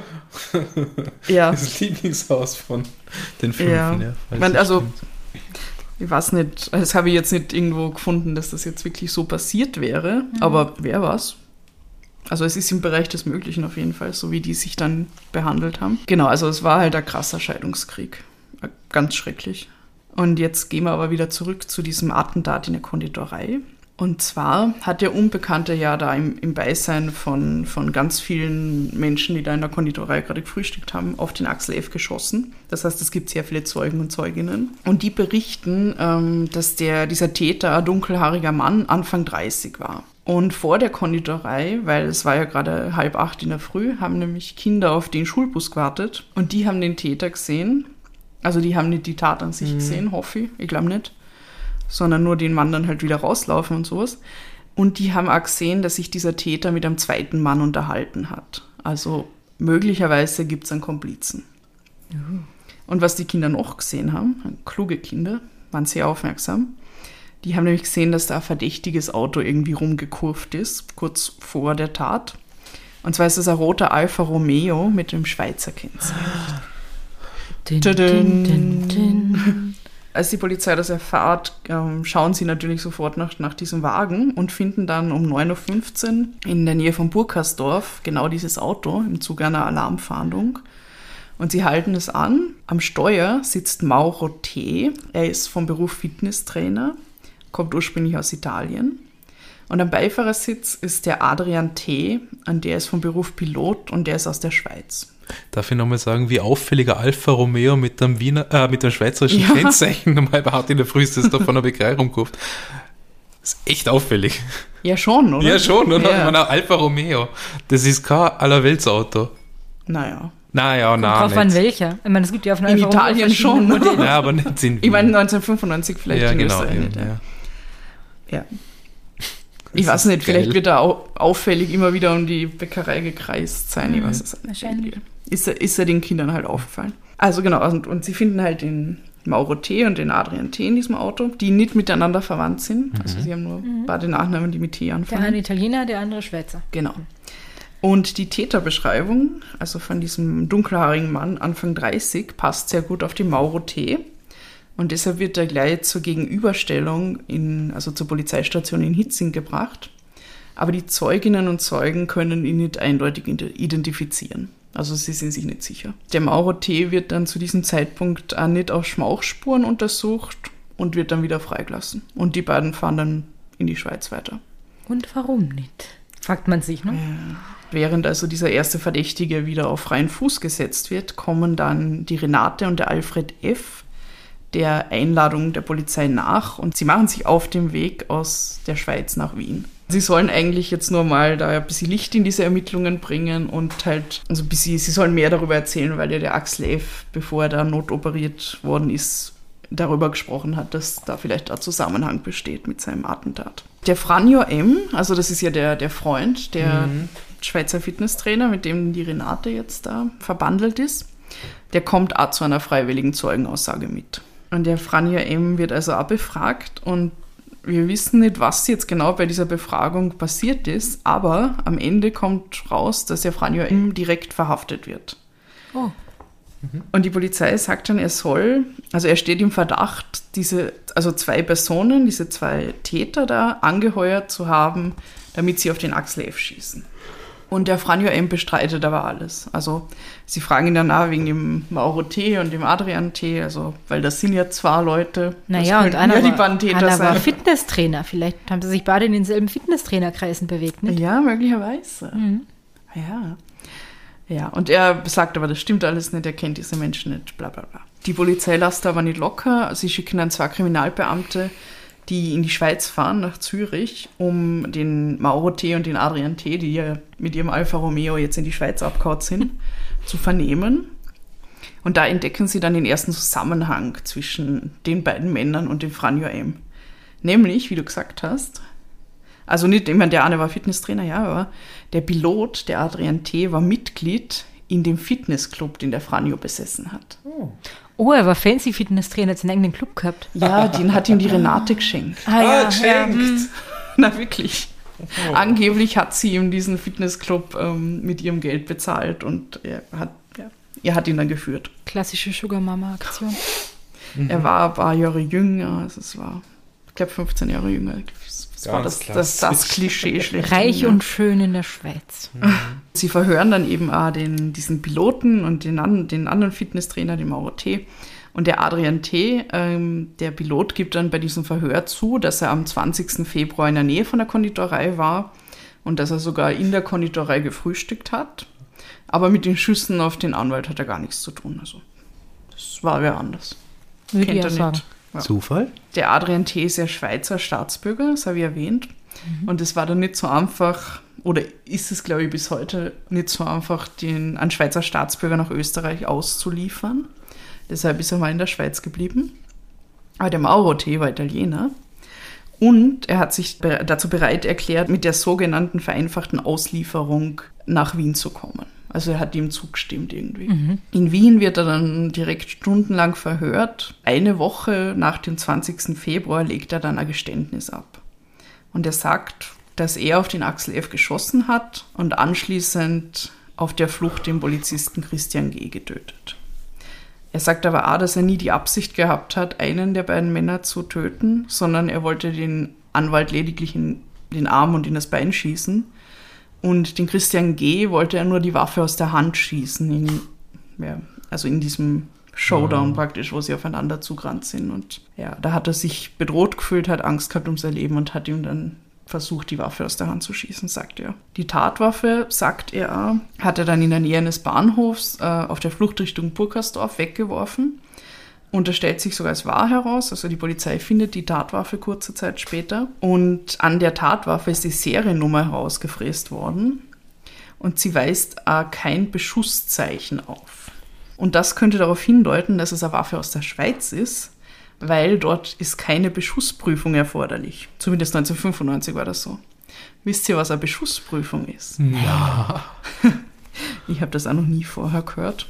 Ja, das Lieblingshaus von den Fünfen. Ja. Ja. Man, es also- stimmt. ich weiß nicht, das habe ich jetzt nicht irgendwo gefunden, dass das jetzt wirklich so passiert wäre, aber wer weiß. Also es ist im Bereich des Möglichen auf jeden Fall, so wie die sich dann behandelt haben. Genau, also es war halt ein krasser Scheidungskrieg. Ganz schrecklich. Und jetzt gehen wir aber wieder zurück zu diesem Attentat in der Konditorei. Und zwar hat der Unbekannte ja da im, im Beisein von, von ganz vielen Menschen, die da in der Konditorei gerade gefrühstückt haben, auf den Axel F. geschossen. Das heißt, es gibt sehr viele Zeugen und Zeuginnen. Und die berichten, ähm, dass der, dieser Täter ein dunkelhaariger Mann Anfang 30 war. Und vor der Konditorei, weil es war ja gerade halb acht in der Früh, haben nämlich Kinder auf den Schulbus gewartet und die haben den Täter gesehen. Also die haben nicht die Tat an sich gesehen, hoffe ich. Ich glaube nicht sondern nur den Mann dann halt wieder rauslaufen und sowas. Und die haben auch gesehen, dass sich dieser Täter mit einem zweiten Mann unterhalten hat. Also möglicherweise gibt es einen Komplizen. Und was die Kinder noch gesehen haben, kluge Kinder, waren sehr aufmerksam. Die haben nämlich gesehen, dass da ein verdächtiges Auto irgendwie rumgekurvt ist, kurz vor der Tat. Und zwar ist es ein roter Alfa Romeo mit dem Schweizer Kennzeichen. Din, din, din, din. Als die Polizei das erfährt, ähm, schauen sie natürlich sofort nach, nach diesem Wagen und finden dann um 9.15 Uhr in der Nähe von Burkersdorf genau dieses Auto im Zuge einer Alarmfahndung. Und sie halten es an. Am Steuer sitzt Mauro T. Er ist vom Beruf Fitnesstrainer, kommt ursprünglich aus Italien. Und am Beifahrersitz ist der Adrian T. Und der ist vom Beruf Pilot und der ist aus der Schweiz. Darf ich nochmal sagen, wie auffälliger Alfa Romeo mit dem Wiener, äh, mit dem schweizerischen Ja. Kennzeichen um halb in der Früh ist das da von der Bäckerei rumkurft. Das ist echt auffällig. Ja, schon, oder? Ja, schon, oder? Ja. Ich meine, Alfa Romeo. Das ist kein Allerweltsauto. Naja. Naja, nein. Drauf an welcher. Ich meine, es gibt ja auf In Alfa Romeo Italien schon. Modelle. Ja, aber nicht in Ich meine Wien. 1995 vielleicht ja, in genau. Österreich Ja. Ja. ja. Ich Das weiß nicht, vielleicht geil. wird er au auffällig immer wieder um die Bäckerei gekreist sein. Ich weiß es wahrscheinlich. Ist er, ist er den Kindern halt aufgefallen. Also genau, und, und sie finden halt den Mauro T. und den Adrian T. in diesem Auto, die nicht miteinander verwandt sind. Also sie haben nur beide Nachnamen, die mit T Der anfangen. eine Italiener, der andere Schweizer. Genau. Und die Täterbeschreibung, also von diesem dunkelhaarigen Mann Anfang 30, passt sehr gut auf die Mauro T. Und deshalb wird er gleich zur Gegenüberstellung, in, also zur Polizeistation in Hitzing gebracht. Aber die Zeuginnen und Zeugen können ihn nicht eindeutig ide- identifizieren. Also sie sind sich nicht sicher. Der Mauro T. wird dann zu diesem Zeitpunkt auch nicht auf Schmauchspuren untersucht und wird dann wieder freigelassen. Und die beiden fahren dann in die Schweiz weiter. Und warum nicht? Fragt man sich, ne? Während also dieser erste Verdächtige wieder auf freien Fuß gesetzt wird, kommen dann die Renate und der Alfred F. der Einladung der Polizei nach und sie machen sich auf den Weg aus der Schweiz nach Wien. Sie sollen eigentlich jetzt nur mal da ein bisschen Licht in diese Ermittlungen bringen und halt, also ein bisschen, sie sollen mehr darüber erzählen, weil ja der Axel F., bevor er da notoperiert worden ist, darüber gesprochen hat, dass da vielleicht ein Zusammenhang besteht mit seinem Attentat. Der Franjo M., also das ist ja der, der Freund, der mhm. Schweizer Fitnesstrainer, mit dem die Renate jetzt da verbandelt ist, der kommt auch zu einer freiwilligen Zeugenaussage mit. Und der Franjo M. wird also auch befragt und wir wissen nicht, was jetzt genau bei dieser Befragung passiert ist, aber am Ende kommt raus, dass der Franjo M. direkt verhaftet wird. Oh. Mhm. Und die Polizei sagt dann, er soll, also er steht im Verdacht, diese, also zwei Personen, diese zwei Täter da angeheuert zu haben, damit sie auf den Axel F. schießen. Und der Franjo M. bestreitet aber alles. Also sie fragen ihn danach wegen dem Mauro T. und dem Adrian T., also weil das sind ja zwei Leute. Naja, und einer, ja die war, einer war Fitnesstrainer. Vielleicht haben sie sich beide in denselben Fitnesstrainerkreisen bewegt, nicht? Ja, möglicherweise. Mhm. Ja. Ja, und er sagt aber, das stimmt alles nicht, er kennt diese Menschen nicht, bla bla bla. Die Polizei lässt aber nicht locker. Sie schicken dann zwei Kriminalbeamte, die in die Schweiz fahren, nach Zürich, um den Mauro T. und den Adrian T., die mit ihrem Alfa Romeo jetzt in die Schweiz abgehauen sind, zu vernehmen. Und da entdecken sie dann den ersten Zusammenhang zwischen den beiden Männern und dem Franjo M. Nämlich, wie du gesagt hast, also nicht, ich der eine war Fitnesstrainer, ja, aber der Pilot, der Adrian T., war Mitglied in dem Fitnessclub, den der Franjo besessen hat. Oh. Oh, er war fancy Fitnesstrainer, hat seinen eigenen Club gehabt. Ja, den hat ihm die Renate geschenkt. Ah, ja, ah, geschenkt. Ja. Na, wirklich. Oh. Angeblich hat sie ihm diesen Fitnessclub ähm, mit ihrem Geld bezahlt und er hat, ja, er hat ihn dann geführt. Klassische Sugar Mama Aktion. Mhm. Er war ein paar Jahre jünger, also es war, ich glaube, 15 Jahre jünger. Das war das, das, das Klischee schlecht. Reich und schön in der Schweiz. Mhm. Sie verhören dann eben auch den, diesen Piloten und den, den anderen Fitnesstrainer, den Mauro T. Und der Adrian T., ähm, der Pilot, gibt dann bei diesem Verhör zu, dass er am 20. Februar in der Nähe von der Konditorei war und dass er sogar in der Konditorei gefrühstückt hat. Aber mit den Schüssen auf den Anwalt hat er gar nichts zu tun. Also, das war wer anders. Würde Kennt er sagen. Ja. Zufall? Der Adrian T. ist ja Schweizer Staatsbürger, das habe ich erwähnt. Mhm. Und es war dann nicht so einfach, oder ist es, glaube ich, bis heute nicht so einfach, den, einen Schweizer Staatsbürger nach Österreich auszuliefern. Deshalb ist er mal in der Schweiz geblieben. Aber der Mauro T. war Italiener. Und er hat sich dazu bereit erklärt, mit der sogenannten vereinfachten Auslieferung nach Wien zu kommen. Also er hat ihm zugestimmt irgendwie. Mhm. In Wien wird er dann direkt stundenlang verhört. Eine Woche nach dem 20. Februar legt er dann ein Geständnis ab. Und er sagt, dass er auf den Axel F. geschossen hat und anschließend auf der Flucht den Polizisten Christian G. getötet. Er sagt aber auch, dass er nie die Absicht gehabt hat, einen der beiden Männer zu töten, sondern er wollte den Anwalt lediglich in den Arm und in das Bein schießen und den Christian G. wollte er nur die Waffe aus der Hand schießen, in, ja, also in diesem Showdown mhm. praktisch, wo sie aufeinander zugerannt sind. Und ja, da hat er sich bedroht gefühlt, hat Angst gehabt um sein Leben und hat ihm dann versucht, die Waffe aus der Hand zu schießen, sagt er. Die Tatwaffe, sagt er, hat er dann in der Nähe eines Bahnhofs äh, auf der Flucht Richtung Burkersdorf weggeworfen. Und das stellt sich sogar als wahr heraus. Also die Polizei findet die Tatwaffe kurze Zeit später. Und an der Tatwaffe ist die Seriennummer herausgefräst worden. Und sie weist äh, kein Beschusszeichen auf. Und das könnte darauf hindeuten, dass es eine Waffe aus der Schweiz ist, weil dort ist keine Beschussprüfung erforderlich. Zumindest 1995 war das so. Wisst ihr, was eine Beschussprüfung ist? Ja. Ich habe das auch noch nie vorher gehört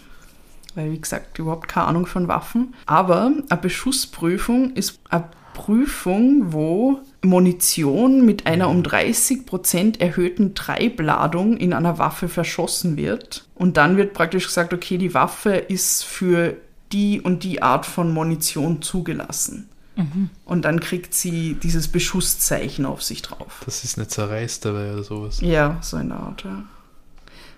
weil wie gesagt, überhaupt keine Ahnung von Waffen. Aber eine Beschussprüfung ist eine Prüfung, wo Munition mit einer um 30 Prozent erhöhten Treibladung in einer Waffe verschossen wird. Und dann wird praktisch gesagt, okay, die Waffe ist für die und die Art von Munition zugelassen. Mhm. Und dann kriegt sie dieses Beschusszeichen auf sich drauf. Das ist nicht zerreißt dabei oder sowas. Ja, so eine Art, ja.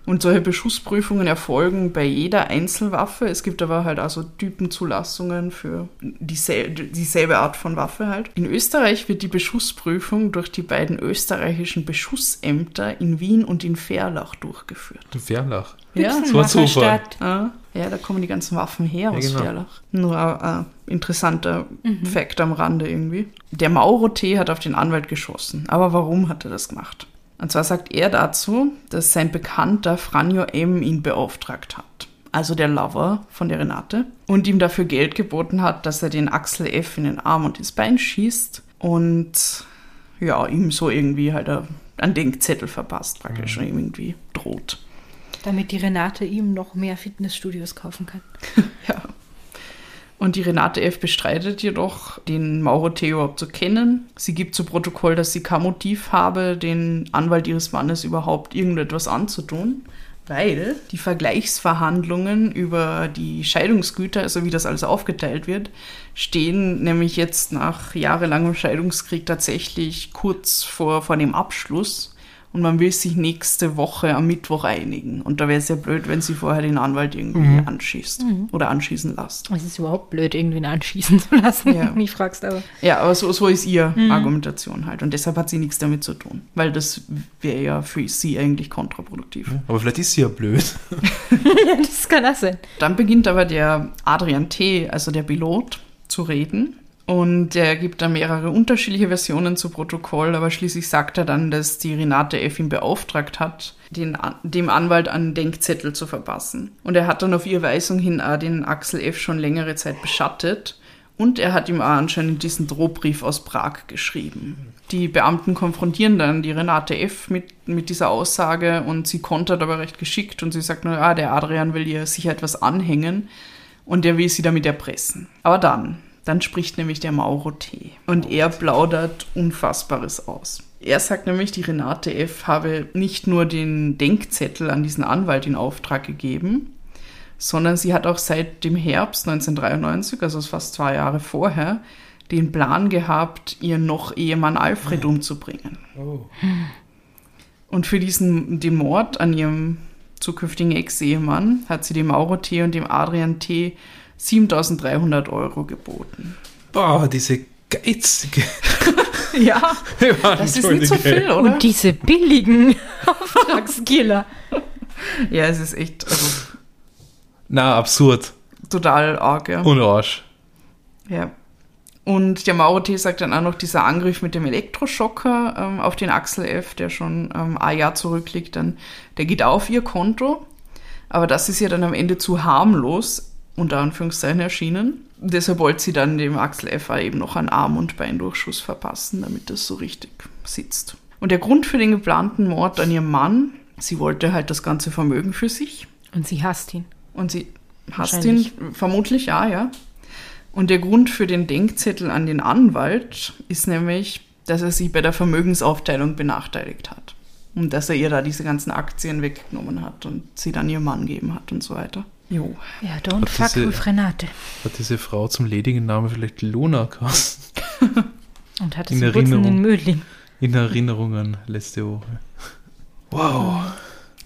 Und solche Beschussprüfungen erfolgen bei jeder Einzelwaffe. Es gibt aber halt also Typenzulassungen für diesel dieselbe Art von Waffe halt. In Österreich wird die Beschussprüfung durch die beiden österreichischen Beschussämter in Wien und in Verlach durchgeführt. Verlach. Ja, So ein Zufall. Waffenstadt. Ah, ja, da kommen die ganzen Waffen her Ja, aus genau. Verlach. Nur ein äh, interessanter Fakt am Rande irgendwie. Der Mauro T. hat auf den Anwalt geschossen. Aber warum hat er das gemacht? Und zwar sagt er dazu, dass sein Bekannter Franjo M. ihn beauftragt hat. Also der Lover von der Renate. Und ihm dafür Geld geboten hat, dass er den Axel F. in den Arm und ins Bein schießt. Und ja, ihm so irgendwie halt ein- einen Denkzettel verpasst praktisch und ihm irgendwie droht. Damit die Renate ihm noch mehr Fitnessstudios kaufen kann. Ja. Und die Renate F. bestreitet jedoch, den Mauro Theo überhaupt zu kennen. Sie gibt zu Protokoll, dass sie kein Motiv habe, den Anwalt ihres Mannes überhaupt irgendetwas anzutun, weil die Vergleichsverhandlungen über die Scheidungsgüter, also wie das alles aufgeteilt wird, stehen nämlich jetzt nach jahrelangem Scheidungskrieg tatsächlich kurz vor, vor dem Abschluss. Und man will sich nächste Woche am Mittwoch einigen. Und da wäre es ja blöd, wenn sie vorher den Anwalt irgendwie anschießt oder anschießen lässt. Es ist überhaupt blöd, irgendwen anschießen zu lassen, Ja. wenn du mich fragst, aber. Ja, aber so, so ist ihr Argumentation halt. Und deshalb hat sie nichts damit zu tun. Weil das wäre ja für sie eigentlich kontraproduktiv. Aber vielleicht ist sie ja blöd. ja, das kann das sein. Dann beginnt aber der Adrian T., also der Pilot, zu reden. Und er gibt da mehrere unterschiedliche Versionen zu Protokoll, aber schließlich sagt er dann, dass die Renate F. ihn beauftragt hat, den, dem Anwalt einen Denkzettel zu verpassen. Und er hat dann auf ihre Weisung hin auch den Axel F. schon längere Zeit beschattet. Und er hat ihm auch anscheinend diesen Drohbrief aus Prag geschrieben. Die Beamten konfrontieren dann die Renate F. mit, mit dieser Aussage und sie kontert aber recht geschickt und sie sagt nur, ah, der Adrian will ihr sicher etwas anhängen und der will sie damit erpressen. Aber dann, dann spricht nämlich der Mauro T. Und er plaudert Unfassbares aus. Er sagt nämlich, die Renate F. habe nicht nur den Denkzettel an diesen Anwalt in Auftrag gegeben, sondern sie hat auch seit dem Herbst 1993, also fast zwei Jahre vorher, den Plan gehabt, ihren noch Ehemann Alfred umzubringen. Oh. Und für diesen den Mord an ihrem zukünftigen Ex-Ehemann hat sie dem Mauro T. und dem Adrian T. 7300 Euro geboten. Boah, diese geizige. Ja, das ist nicht so viel, oder? Und diese billigen Auftragskiller. Ja, es ist echt also, Na, absurd. total arg, ja. Und Arsch. Ja. Und der Mauro T. sagt dann auch noch, dieser Angriff mit dem Elektroschocker ähm, auf den Axel F., der schon ähm, ein Jahr zurückliegt, dann, der geht auf ihr Konto. Aber das ist ja dann am Ende zu harmlos, unter Anführungszeichen erschienen. Deshalb wollte sie dann dem Axel F. auch eben noch einen Arm- und Beindurchschuss verpassen, damit das so richtig sitzt. Und der Grund für den geplanten Mord an ihrem Mann, sie wollte halt das ganze Vermögen für sich. Und sie hasst ihn. Und sie hasst ihn vermutlich, ja, ja. Und der Grund für den Denkzettel an den Anwalt ist nämlich, dass er sie bei der Vermögensaufteilung benachteiligt hat. Und dass er ihr da diese ganzen Aktien weggenommen hat und sie dann ihrem Mann gegeben hat und so weiter. Jo. Ja, don't Hat fuck diese- with Renate. Hat diese Frau zum ledigen Namen vielleicht Luna gehabt? Und hatte In sie Wurzeln Erinnerung. in Mödling. In Erinnerung an letzte Woche. Wow.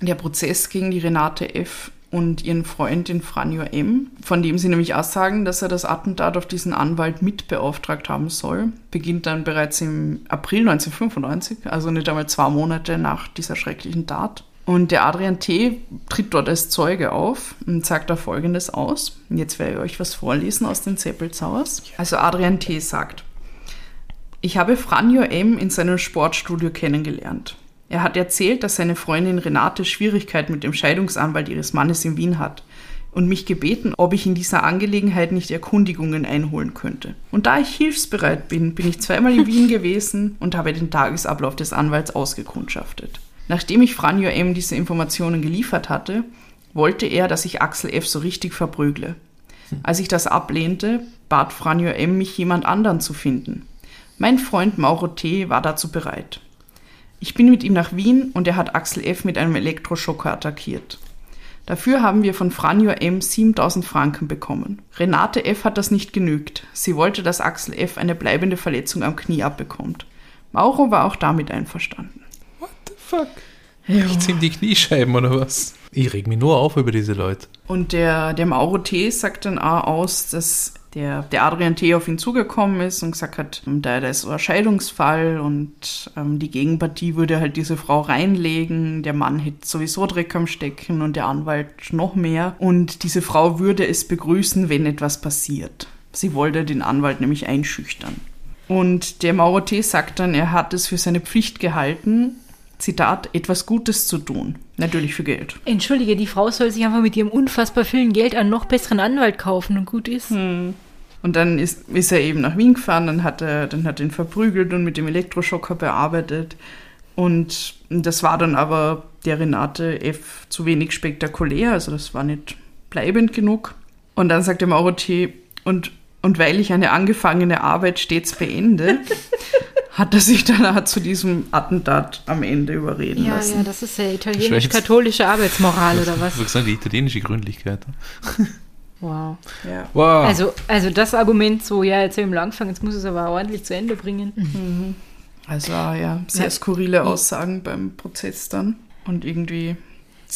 Der Prozess gegen die Renate F. und ihren Freund, den Franjo M., von dem sie nämlich auch sagen, dass er das Attentat auf diesen Anwalt mitbeauftragt haben soll, beginnt dann bereits im April 1995, also nicht einmal zwei Monate nach dieser schrecklichen Tat. Und der Adrian T. tritt dort als Zeuge auf und sagt da Folgendes aus. Jetzt werde ich euch was vorlesen aus den Zeppelzauers. Also Adrian T. sagt, ich habe Franjo M. in seinem Sportstudio kennengelernt. Er hat erzählt, dass seine Freundin Renate Schwierigkeiten mit dem Scheidungsanwalt ihres Mannes in Wien hat und mich gebeten, ob ich in dieser Angelegenheit nicht Erkundigungen einholen könnte. Und da ich hilfsbereit bin, bin ich zweimal in Wien gewesen und habe den Tagesablauf des Anwalts ausgekundschaftet. Nachdem ich Franjo M. diese Informationen geliefert hatte, wollte er, dass ich Axel F. so richtig verprügle. Als ich das ablehnte, bat Franjo M. mich jemand anderen zu finden. Mein Freund Mauro T. war dazu bereit. Ich bin mit ihm nach Wien und er hat Axel F. mit einem Elektroschocker attackiert. Dafür haben wir von Franjo M. 7000 Franken bekommen. Renate F. hat das nicht genügt. Sie wollte, dass Axel F. eine bleibende Verletzung am Knie abbekommt. Mauro war auch damit einverstanden. Fuck? Ja. Nichts in die Kniescheiben oder was? Ich reg mich nur auf über diese Leute. Und der, der Mauro T. sagt dann auch aus, dass der, der Adrian T. auf ihn zugekommen ist und gesagt hat, da, da ist so ein Scheidungsfall und ähm, die Gegenpartie würde halt diese Frau reinlegen, der Mann hätte sowieso Dreck am Stecken und der Anwalt noch mehr. Und diese Frau würde es begrüßen, wenn etwas passiert. Sie wollte den Anwalt nämlich einschüchtern. Und der Mauro T. sagt dann, er hat es für seine Pflicht gehalten, Zitat, etwas Gutes zu tun. Natürlich für Geld. Entschuldige, die Frau soll sich einfach mit ihrem unfassbar vielen Geld einen noch besseren Anwalt kaufen und gut ist. Und dann ist, ist er eben nach Wien gefahren, dann hat er, dann hat ihn verprügelt und mit dem Elektroschocker bearbeitet. Und das war dann aber der Renate F. zu wenig spektakulär, also das war nicht bleibend genug. Und dann sagt der Mauro T., und, und weil ich eine angefangene Arbeit stets beende, hat er sich dann auch zu diesem Attentat am Ende überreden Ja, lassen. ja, das ist ja italienisch-katholische Arbeitsmoral oder was? Ich gesagt, die italienische Gründlichkeit. Wow. Ja. Wow. Also, also das Argument so, ja, jetzt habe ich mal angefangen, jetzt muss ich es aber ordentlich zu Ende bringen. Also ja, sehr Ja. skurrile Aussagen beim Prozess dann. Und irgendwie,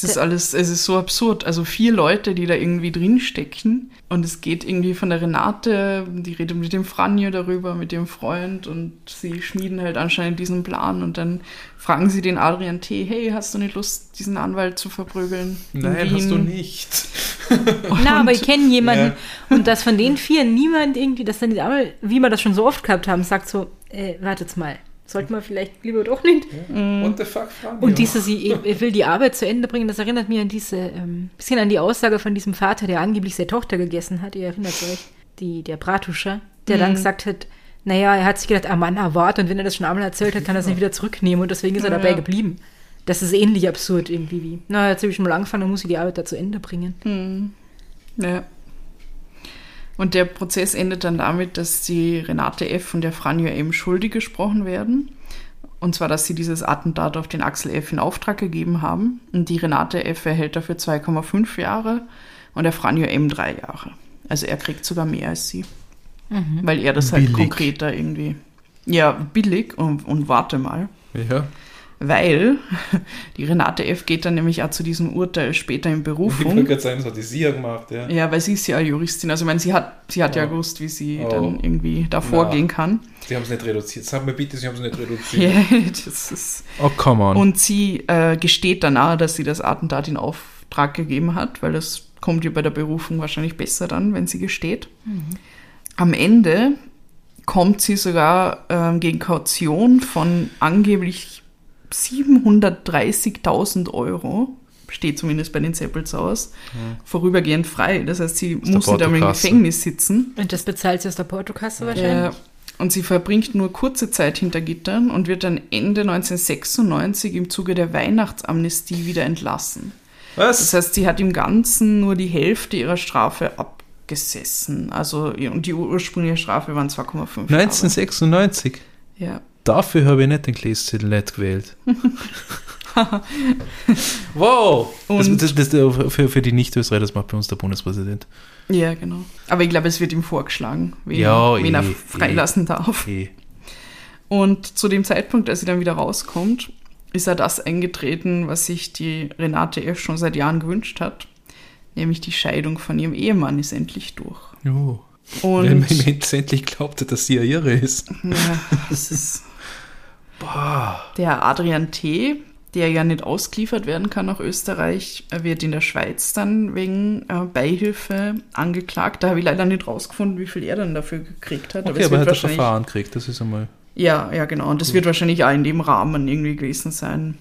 es ist alles, es ist so absurd. Also vier Leute, die da irgendwie drinstecken. Und es geht irgendwie von der Renate, die redet mit dem Franjo darüber, mit dem Freund. Und sie schmieden halt anscheinend diesen Plan. Und dann fragen sie den Adrian T., hey, hast du nicht Lust, diesen Anwalt zu verprügeln? in Nein, hast du Wien?" nicht. Na, aber ich kenne jemanden Ja. und dass von den vier niemand irgendwie, dass dann die Dame, wie wir das schon so oft gehabt haben, sagt so, äh, wartet's mal, sollten wir vielleicht lieber doch nicht. What the fuck, Franjo? Und diese, sie er will die Arbeit zu Ende bringen, das erinnert mich an diese, ähm, bisschen an die Aussage von diesem Vater, der angeblich seine Tochter gegessen hat, ihr erinnert euch, die, der Bratuscher, der dann gesagt hat, naja, er hat sich gedacht, ah Mann, ah, wart, und wenn er das schon einmal erzählt hat, kann er es nicht wieder zurücknehmen und deswegen ist er Ja. dabei geblieben. Das ist ähnlich absurd irgendwie wie, na, jetzt habe ich schon mal angefangen, dann muss ich die Arbeit da zu Ende bringen. Ja. Und der Prozess endet dann damit, dass die Renate F. und der Franjo M. schuldig gesprochen werden. Und zwar, dass sie dieses Attentat auf den Axel F. in Auftrag gegeben haben. Und die Renate F. erhält dafür 2,5 Jahre und der Franjo M. drei Jahre. Also er kriegt sogar mehr als sie. Weil er das halt Billig. konkreter irgendwie. Ja, billig und, und warte mal. Ja. Weil die Renate F. geht dann nämlich auch zu diesem Urteil später in Ich Berufung. wollte gerade sagen, das hat die Sia gemacht, ja. Ja, weil sie ist ja Juristin. Also ich meine, sie hat, sie hat ja, Ja. gewusst, wie sie Oh. dann irgendwie da vorgehen kann. Sie haben es nicht reduziert. Sag mir bitte, Sie haben es nicht reduziert. Ja, das ist. Oh, come on. Und sie äh, gesteht danach, dass sie das Attentat in Auftrag gegeben hat, weil das kommt ihr bei der Berufung wahrscheinlich besser dann, wenn sie gesteht. Am Ende kommt sie sogar ähm, gegen Kaution von angeblich 730.000 Euro, steht zumindest bei den Zeppels aus, vorübergehend frei. Das heißt, sie der muss nicht einmal im. Gefängnis sitzen. Und das bezahlt sie aus der Portokasse Ja, wahrscheinlich? und sie verbringt nur kurze Zeit hinter Gittern und wird dann Ende 1996 im Zuge der Weihnachtsamnestie wieder entlassen. Das Was? heißt, sie hat im Ganzen nur die Hälfte ihrer Strafe abgesessen. Also, und die ursprüngliche Strafe waren 2,5 Jahre. 1996. Ja. Dafür habe ich nicht den Gläszettel nicht gewählt. wow! Das, das, das, für, für die Nicht-Österreicher, das macht bei uns der Bundespräsident. ja, genau. Aber ich glaube, es wird ihm vorgeschlagen, wen, Ja, wen er eh, freilassen darf. Eh. Und zu dem Zeitpunkt, als sie dann wieder rauskommt, ist er das eingetreten, was sich die Renate F. schon seit Jahren gewünscht hat. Nämlich die Scheidung von ihrem Ehemann ist endlich durch. Oh. Weil man Und ihm endlich glaubte, dass sie ja ihre ist. ja, das ist Boah. der Adrian T., der ja nicht ausgeliefert werden kann nach Österreich, er wird in der Schweiz dann wegen äh, Beihilfe angeklagt. Da habe ich leider nicht rausgefunden, wie viel er dann dafür gekriegt hat. Okay, es aber er hat das Verfahren gekriegt, das ist einmal. Ja, ja, genau. Und das wird wahrscheinlich auch in dem Rahmen irgendwie gewesen sein.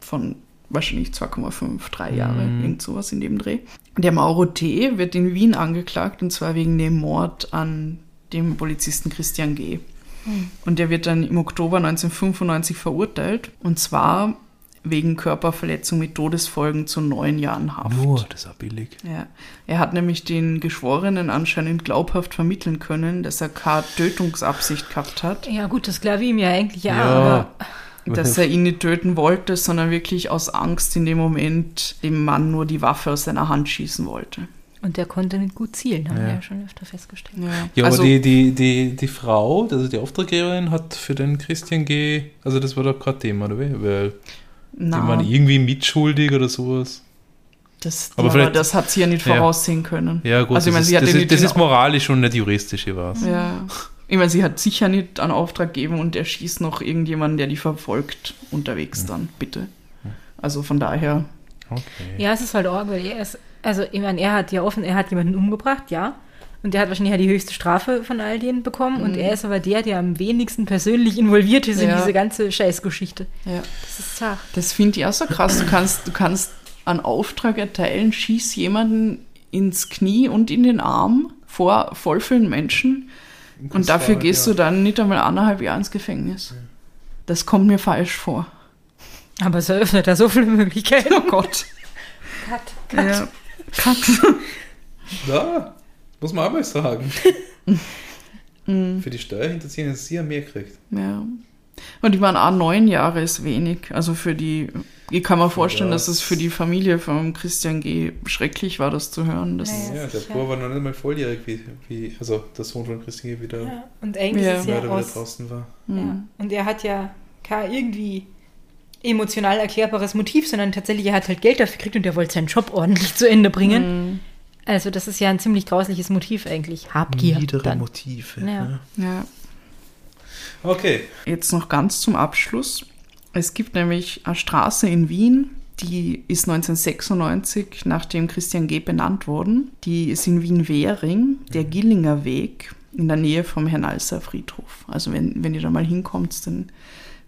Von wahrscheinlich 2,5, 3 Jahre, Mhm. irgend sowas in dem Dreh. Der Mauro T. wird in Wien angeklagt und zwar wegen dem Mord an dem Polizisten Christian G. Und der wird dann im Oktober 1995 verurteilt und zwar wegen Körperverletzung mit Todesfolgen zu neun Jahren Haft. Nur, das ist auch billig. Ja. Er hat nämlich den Geschworenen anscheinend glaubhaft vermitteln können, dass er keine Tötungsabsicht gehabt hat. Ja, gut, das glaube ich ihm ja eigentlich ja, Ja. aber dass er ihn nicht töten wollte, sondern wirklich aus Angst in dem Moment dem Mann nur die Waffe aus seiner Hand schießen wollte. Und der konnte nicht gut zielen, haben Ja. wir ja schon öfter festgestellt. Ja, also, aber die, die, die, die Frau, also die Auftraggeberin, hat für den Christian G. Also, das war doch gerade Thema, oder wie? Weil Die waren irgendwie mitschuldig oder sowas. Das, Aber aber vielleicht- das hat sie ja nicht Ja. voraussehen können. Ja, gut, Also, ich meine, das, sie ist, hat das, ja ist, das ist moralisch und nicht juristisch, ich weiß. Ja. Ich meine, sie hat sicher nicht einen Auftrag gegeben und er schießt noch irgendjemanden, der die verfolgt, unterwegs dann, bitte. Also von daher, Okay. Ja, es ist halt arg, weil er ist, also ich meine, er hat ja offen, er hat jemanden umgebracht, ja. Und der hat wahrscheinlich ja die höchste Strafe von all denen bekommen. Und er ist aber der, der am wenigsten persönlich involviert ist in Ja. diese ganze Scheißgeschichte. ja. Das ist zart. Das finde ich auch so krass. Du kannst, du kannst einen Auftrag erteilen, schieß jemanden ins Knie und in den Arm vor voll vielen Menschen und dafür war, gehst ja. du dann nicht einmal eineinhalb Jahre ins Gefängnis. Das kommt mir falsch vor. Aber es eröffnet da so viele Möglichkeiten. Oh Gott. Cut, cut. Ja. Cut. Ja, muss man auch mal sagen. Für die Steuerhinterziehung ist sie ja mehr gekriegt. Ja. Und ich meine, auch neun Jahre ist wenig. Also für die, ich kann mir vorstellen, Ja. dass es für die Familie von Christian G. schrecklich war, das zu hören. Das Ja, Ja, der. Bauer war noch nicht mal volljährig, wie, wie also der Sohn von Christine wieder, Ja. Und eigentlich Ja. wieder aus, draußen war. Ja. Und er hat ja kein irgendwie emotional erklärbares Motiv, sondern tatsächlich, er hat halt Geld dafür gekriegt und er wollte seinen Job ordentlich zu Ende bringen. Also das ist ja ein ziemlich grausliches Motiv eigentlich. Habgier. Niedere dann. Motive. Ja. ne? ja. Okay. Jetzt noch ganz zum Abschluss. Es gibt nämlich eine Straße in Wien, die ist 1996 nach dem Christian G. benannt worden. Die ist in Wien-Währing, der Gillinger Weg, in der Nähe vom Hernalser Friedhof. Also wenn, wenn ihr da mal hinkommt, dann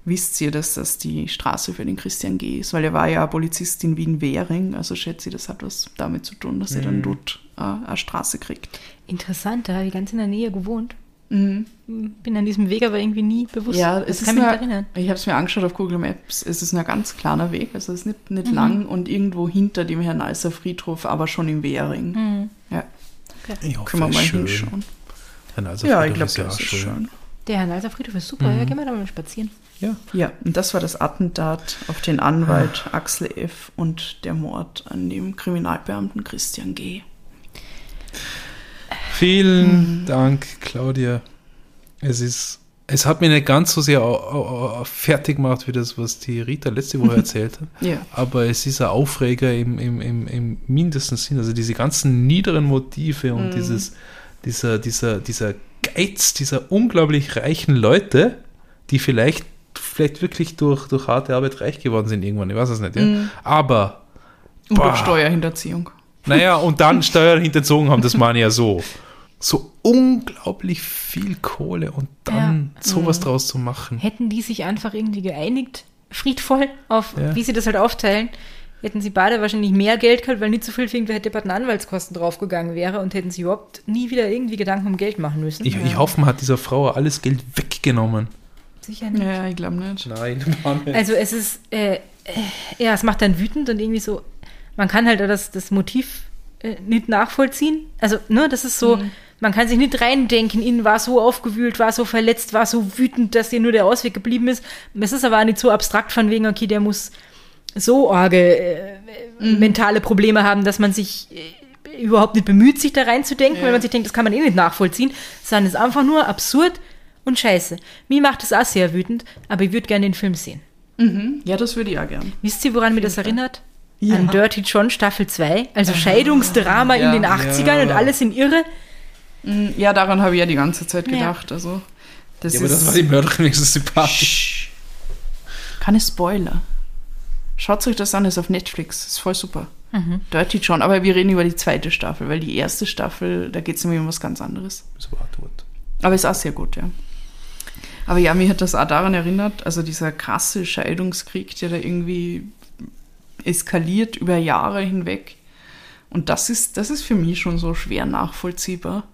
wisst ihr, dass das die Straße für den Christian G. ist, weil er war ja Polizist in Wien-Währing. Also schätze ich, das hat was damit zu tun, dass er dann dort äh, eine Straße kriegt. Interessant, da habe ich ganz in der Nähe gewohnt. Mhm. Bin an diesem Weg aber irgendwie nie bewusst. Ja, das es ist kann mich nicht erinnern. ich habe es mir angeschaut auf Google Maps. Es ist ein ganz kleiner Weg, also es ist nicht, Mhm. nicht lang und irgendwo hinter dem Herrn Alser Friedhof, aber schon im Währing. Mhm. Ja, Ich hoffe, können wir mal ist schön. hinschauen. Ein alter Ja, Friedhof ich glaube, das ist schön. schön. Der Herr Nalser Friedhof ist super, Mhm. ja, gehen wir da mal spazieren. Ja. Ja, und das war das Attentat auf den Anwalt Axel F. und der Mord an dem Kriminalbeamten Christian G. Vielen Mhm. Dank, Claudia. Es ist, es hat mich nicht ganz so sehr fertig gemacht, wie das, was die Rita letzte Woche erzählt hat. Ja. Aber es ist ein Aufreger im, im, im, im mindesten Sinn. Also diese ganzen niederen Motive und dieses, dieser, dieser, dieser Geiz dieser unglaublich reichen Leute, die vielleicht, vielleicht wirklich durch, durch harte Arbeit reich geworden sind irgendwann. Ich weiß es nicht. Ja? Aber Und Boah. Steuerhinterziehung. naja, und dann Steuern hinterzogen haben, das meine ich ja so. So unglaublich viel Kohle und dann sowas draus zu machen. Hätten die sich einfach irgendwie geeinigt, friedvoll, auf Ja. wie sie das halt aufteilen, hätten sie beide wahrscheinlich mehr Geld gehabt, weil nicht so viel für irgendwelche debatten Anwaltskosten draufgegangen wäre und hätten sie überhaupt nie wieder irgendwie Gedanken um Geld machen müssen. Ich, ich hoffe, man hat dieser Frau alles Geld weggenommen. Sicher nicht. Ja, ich glaube nicht. Nein, Mann. Also es ist, äh, äh, ja, es macht dann wütend und irgendwie so, man kann halt auch das, das Motiv äh, nicht nachvollziehen. Also, ne, das ist so, man kann sich nicht reindenken in, war so aufgewühlt, war so verletzt, war so wütend, dass dir nur der Ausweg geblieben ist. Es ist aber auch nicht so abstrakt von wegen, okay, der muss so arge äh, mentale Probleme haben, dass man sich äh, überhaupt nicht bemüht, sich da reinzudenken, Ja. weil man sich denkt, das kann man eh nicht nachvollziehen, sondern es ist einfach nur absurd und scheiße. Mir macht es auch sehr wütend, aber ich würde gerne den Film sehen. Mhm. Ja, das würde ich auch gern. Wisst ihr, woran mir das erinnert? Ja. An Dirty John Staffel 2, also Scheidungsdrama ja. in den 80ern und alles in Irre. Mhm, Ja, daran habe ich ja die ganze Zeit Ja. gedacht. Also, das Ja, aber ist. das war die Mörderin wenigstens sympathisch. Keine Spoiler. Schaut euch das an, ist auf Netflix. Ist voll super. Mhm. Dirty John, aber wir reden über die zweite Staffel, weil die erste Staffel, da geht es nämlich um was ganz anderes. Das war tot. Aber ist auch sehr gut, ja. Aber ja, mich hat das auch daran erinnert, also dieser krasse Scheidungskrieg, der da irgendwie eskaliert über Jahre hinweg. Und das ist, das ist für mich schon so schwer nachvollziehbar.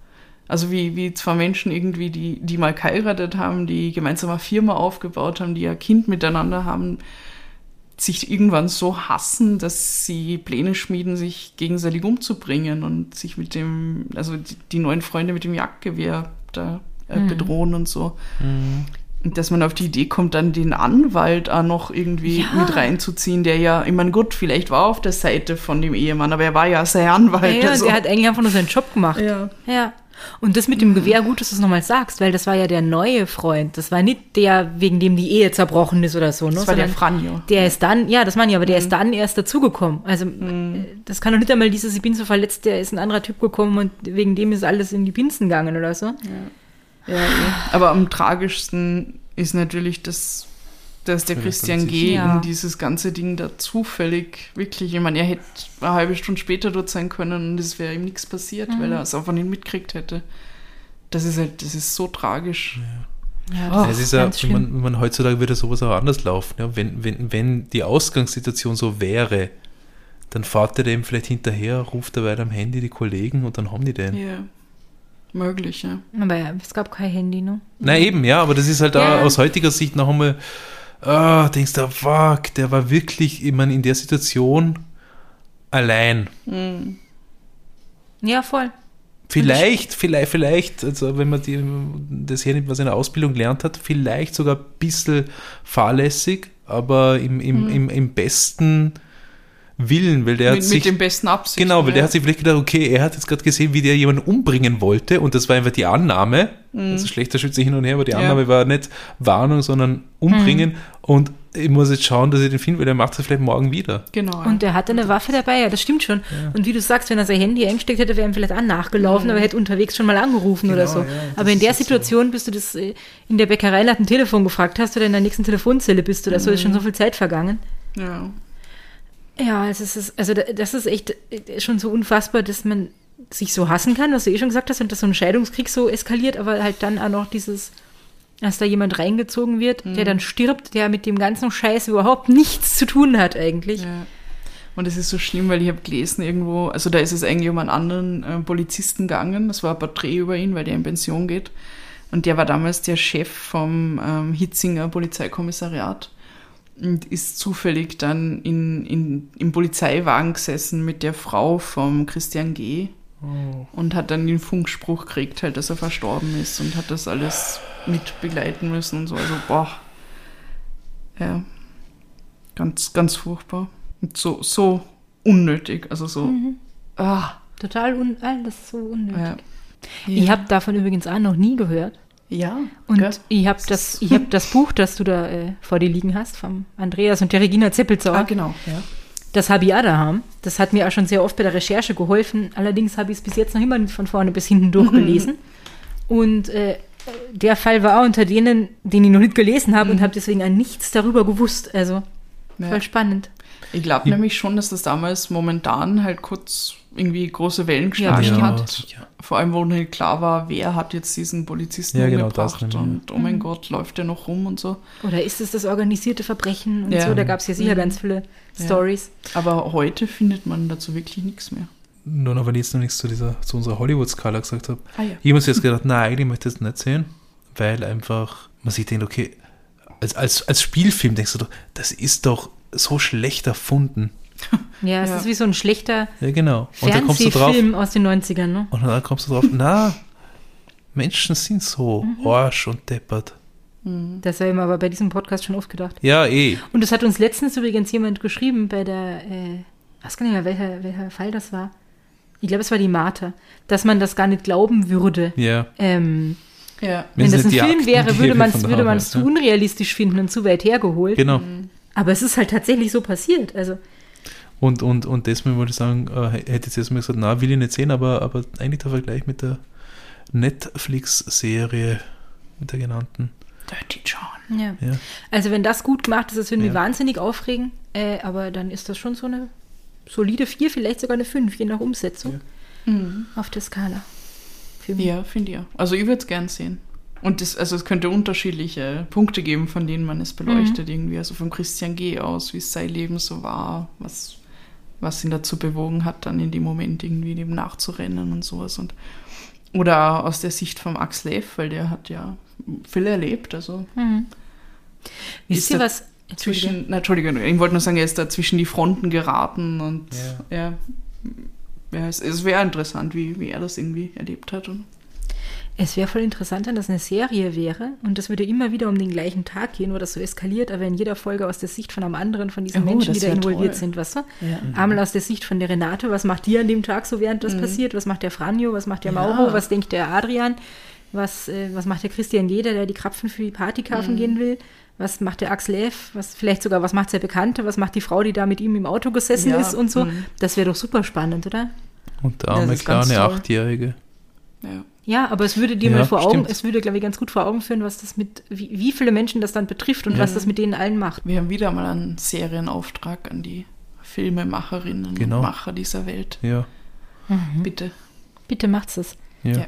Also wie, wie zwei Menschen irgendwie, die, die mal geheiratet haben, die gemeinsam eine Firma aufgebaut haben, die ein Kind miteinander haben, sich irgendwann so hassen, dass sie Pläne schmieden, sich gegenseitig umzubringen und sich mit dem, also die, die neuen Freunde mit dem Jagdgewehr da äh, bedrohen und so. Und dass man auf die Idee kommt, dann den Anwalt auch noch irgendwie Ja. mit reinzuziehen, der ja, ich meine, gut, vielleicht war er auf der Seite von dem Ehemann, aber er war ja sein Anwalt. Ja, ja, also. der hat eigentlich einfach nur seinen Job gemacht. ja. Ja. Und das mit dem Gewehr, gut, dass du es nochmal sagst, weil das war ja der neue Freund. Das war nicht der, wegen dem die Ehe zerbrochen ist oder so. Ne? Das war der Sondern Franjo. Der ist dann, ja, das meine ich, aber der ist dann erst dazugekommen. Also, äh, das kann doch nicht einmal dieses, ich bin so verletzt, der ist ein anderer Typ gekommen und wegen dem ist alles in die Pinsen gegangen oder so. Ja, eh. Aber am tragischsten ist natürlich, dass, dass der Ja, Christian. G. Ja. in dieses ganze Ding da zufällig wirklich, ich meine, er hätte eine halbe Stunde später dort sein können und es wäre ihm nichts passiert, weil er es einfach nicht mitgekriegt hätte. Das ist halt, das ist so tragisch. Ja, Oh, es ist ja, man, man heutzutage würde sowas auch anders laufen. Ja? Wenn, wenn, wenn die Ausgangssituation so wäre, dann fahrt er dem vielleicht hinterher, ruft er weiter am Handy die Kollegen und dann haben die den. Ja. Möglich, ja. Aber ja, es gab kein Handy, ne? Na eben, ja, aber das ist halt Ja. auch aus heutiger Sicht noch einmal, ah, denkst du, fuck, der war wirklich, ich meine, in der Situation allein. Mhm. Ja, voll. Vielleicht, vielleicht, vielleicht, also wenn man die, das hier nicht, was er in der Ausbildung gelernt hat, vielleicht sogar ein bisschen fahrlässig, aber im, im, im, im besten Willen, weil der hat Mit, sich mit dem besten Absicht. Genau, weil der hat sich vielleicht gedacht, okay, er hat jetzt gerade gesehen, wie der jemanden umbringen wollte und das war einfach die Annahme, also schlechter Schütze hin und her, aber die Ja. Annahme war nicht Warnung, sondern umbringen und ich muss jetzt schauen, dass ich den finde, weil der macht das vielleicht morgen wieder. Genau. Und er hatte eine Waffe dabei, ja, das stimmt schon. Und wie du sagst, wenn er sein Handy eingesteckt hätte, wäre ihm vielleicht auch nachgelaufen, aber er hätte unterwegs schon mal angerufen oder so. Genau, ja, aber in der ist so. Situation, bis du das äh, in der Bäckerei nach dem Telefon gefragt hast oder in der nächsten Telefonzelle bist oder so, ist schon so viel Zeit vergangen. ja. Ja, es ist, also da- das ist echt äh, schon so unfassbar, dass man sich so hassen kann, was du eh schon gesagt hast, und dass so ein Scheidungskrieg so eskaliert, aber halt dann auch noch dieses, dass da jemand reingezogen wird, der dann stirbt, der mit dem ganzen Scheiß überhaupt nichts zu tun hat eigentlich. Ja. Und es ist so schlimm, weil ich habe gelesen irgendwo, also da ist es eigentlich um einen anderen äh, Polizisten gegangen. Das war ein Porträt über ihn, weil der in Pension geht. Und der war damals der Chef vom ähm, Hitzinger Polizeikommissariat und ist zufällig dann in, in, im Polizeiwagen gesessen mit der Frau vom Christian G. Und hat dann den Funkspruch gekriegt, halt, dass er verstorben ist und hat das alles mit begleiten müssen und so. Also, boah. Ja. Ganz, ganz furchtbar. Und so, so unnötig. Also so. Ah, Total un alles so unnötig. ja. Ich habe davon übrigens auch noch nie gehört. Ja. Und gell? ich habe das, ich hab das Buch, das du da äh, vor dir liegen hast, vom Andreas und der Regina Zeppelzauer. Ah, genau. Ja. Das habe ich auch daheim. Das hat mir auch schon sehr oft bei der Recherche geholfen. Allerdings habe ich es bis jetzt noch immer nicht von vorne bis hinten durchgelesen. und äh, der Fall war auch unter denen, den ich noch nicht gelesen habe und habe deswegen auch nichts darüber gewusst. Also Ja. voll spannend. Ich glaube nämlich schon, dass das damals momentan halt kurz irgendwie große Wellen geschlagen bestimmt. hat. sicher. Vor allem, wo nicht klar war, wer hat jetzt diesen Polizisten Ja, genau, das nämlich, und oh mein Gott, läuft der noch rum und so. Oder ist es das organisierte Verbrechen und Ja. so? Da gab es ja sicher Mhm. ganz viele Ja. Stories. Aber heute findet man dazu wirklich nichts mehr. Nur noch, weil ich jetzt noch nichts zu, dieser, zu unserer Hollywood-Skala gesagt habe. Ah ja. Ich habe mir jetzt gedacht, nein, eigentlich möchte ich das nicht sehen, weil einfach man sich denkt, okay, als, als, als Spielfilm denkst du doch, das ist doch so schlecht erfunden. Ja, es Ja. ist wie so ein schlechter Ja, genau. Und dann kommst du drauf, Fernsehfilm aus den 90ern, ne? und dann kommst du drauf, na, Menschen sind so Arsch und deppert. Das habe ich mir aber bei diesem Podcast schon oft gedacht. Ja, eh. Und das hat uns letztens übrigens jemand geschrieben bei der, äh, weiß gar nicht mehr, welcher, welcher Fall das war. Ich glaube, es war die Martha, dass man das gar nicht glauben würde. Ja. Ähm, Ja. wenn, Wenn das es ein Film wäre, würde man es würde man's damals, zu ja. unrealistisch finden und zu weit hergeholt. Genau. Aber es ist halt tatsächlich so passiert. Also, Und, und, und deswegen wollte ich sagen, äh, hätte jetzt erstmal gesagt, na, will ich nicht sehen, aber, aber eigentlich der Vergleich mit der Netflix-Serie, mit der genannten. Dirty John. ja. Ja. Also, wenn das gut gemacht ist, das würde mich Ja. wahnsinnig aufregen. Äh, aber dann ist das schon so eine solide 4, vielleicht sogar eine 5, je nach Umsetzung auf der Skala. Für mich. Ja, finde ich auch. Also ich würde es gern sehen. Und das, also es könnte unterschiedliche Punkte geben, von denen man es beleuchtet irgendwie. Also von Christian G. aus, wie es sein Leben so war, was, was ihn dazu bewogen hat, dann in dem Moment irgendwie dem nachzurennen und sowas. Und, oder aus der Sicht vom Axel F., weil der hat ja viel erlebt. Also Wisst Ist ihr was? Entschuldige. zwischen, na, Entschuldigung, ich wollte nur sagen, er ist da zwischen die Fronten geraten und ja, ja es, es wäre interessant, wie, wie er das irgendwie erlebt hat. Und, Es wäre voll interessant, wenn das eine Serie wäre und das würde immer wieder um den gleichen Tag gehen, wo das so eskaliert, aber in jeder Folge aus der Sicht von einem anderen von diesen Oh, Menschen, die da involviert toll. sind, weißt du? Ja. Einmal aus der Sicht von der Renate, was macht die an dem Tag so, während das passiert? Was macht der Franjo? Was macht der Ja. Mauro? Was denkt der Adrian? Was, äh, was macht der Christian Jeder, der die Krapfen für die Party kaufen gehen will? Was macht der Axel F? Was, vielleicht sogar, was macht der Bekannte? Was macht die Frau, die da mit ihm im Auto gesessen Ja, ist und so? mhm. Das wäre doch super spannend, oder? Und der arme kleine. Achtjährige. Ja. Ja, aber es würde dir Ja, mal vor Augen, stimmt. es würde, glaube ich, ganz gut vor Augen führen, was das mit, wie, wie viele Menschen das dann betrifft und was das mit denen allen macht. Wir haben wieder mal einen Serienauftrag an die Filmemacherinnen Genau. und Macher dieser Welt. Ja. Bitte. Bitte macht's es. Ja.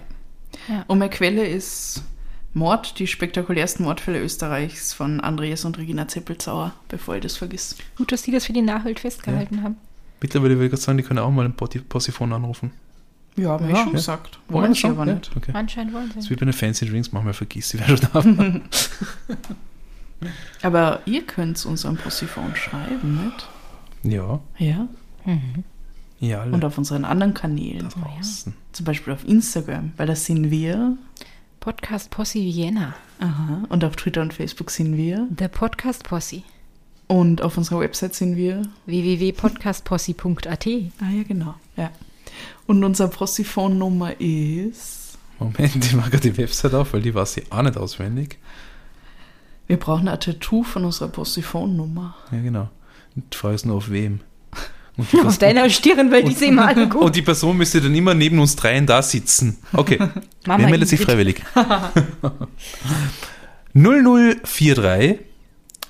Ja. Und meine Quelle ist Mord, die spektakulärsten Mordfälle Österreichs von Andreas und Regina Zeppelzauer, bevor ich das vergiss. Gut, dass die das für die Nachwelt festgehalten haben. Mittlerweile würde ich gerade sagen, die können auch mal ein Posi- Possiphon anrufen. Ja, habe Ja. ich schon Ja. gesagt. Wollen Wollen wir sie aber Ja, nicht. Okay. Anscheinend wollen Das ist sie. wie bei den Fancy Drinks, manchmal vergisst sie, wer schon da war. Aber ihr könnt uns ein Possiphon schreiben, nicht? Ja, Ja. ja, alle Und auf unseren anderen Kanälen. draußen. Zum Beispiel auf Instagram, weil da sind wir. Podcast Posse Vienna. Aha. Und auf Twitter und Facebook sind wir. Der Podcast Posse. Und auf unserer Website sind wir. www.podcastposse.at. Ah ja, genau. Ja. Und unsere Possiphon-Nummer ist. Moment, ich mache gerade die Website auf, weil die weiß ich auch nicht auswendig. Wir brauchen ein Tattoo von unserer Possiphon-Nummer. Ja, genau. Die Frage ist nur auf wem. Die, Auf deiner Stirn, weil die sehen mal alle gut. und die Person müsste dann immer neben uns dreien da sitzen. Okay. Mama Wer meldet sich freiwillig? 0043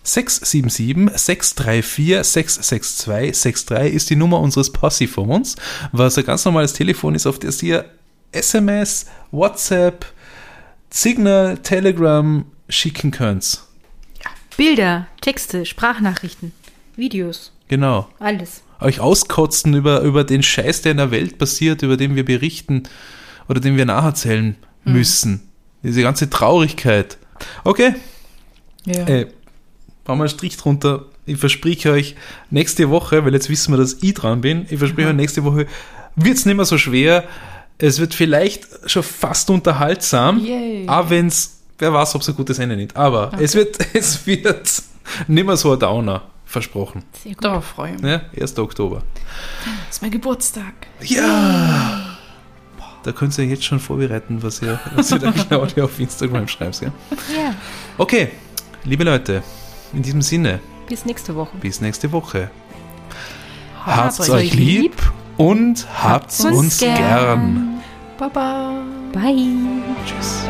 677 634 662 63 ist die Nummer unseres Possiphons, was ein ganz normales Telefon ist, auf das ihr SMS, WhatsApp, Signal, Telegram schicken könnt. Bilder, Texte, Sprachnachrichten, Videos, Genau. alles. Euch auskotzen über, über den Scheiß, der in der Welt passiert, über den wir berichten oder den wir nacherzählen müssen. Diese ganze Traurigkeit. Okay, Ja. Äh, machen wir einen Strich drunter. Ich verspreche euch, nächste Woche, weil jetzt wissen wir, dass ich dran bin, ich verspreche euch, nächste Woche wird es nicht mehr so schwer. Es wird vielleicht schon fast unterhaltsam, Yay. auch wenn es, wer weiß, ob es ein gutes Ende nimmt. Aber es wird, es wird nicht mehr so ein Downer, versprochen. Sehr gut. Darauf freue ich mich. Ja, 1. Oktober. Das ist mein Geburtstag. Ja! Da könnt ihr jetzt schon vorbereiten, was ihr, was ihr da genau auf Instagram schreibt. Ja? Ja, Okay, liebe Leute, in diesem Sinne, bis nächste Woche. bis nächste Woche. Habt's Habt's euch lieb und habt's uns gern. Baba. Bye. Tschüss.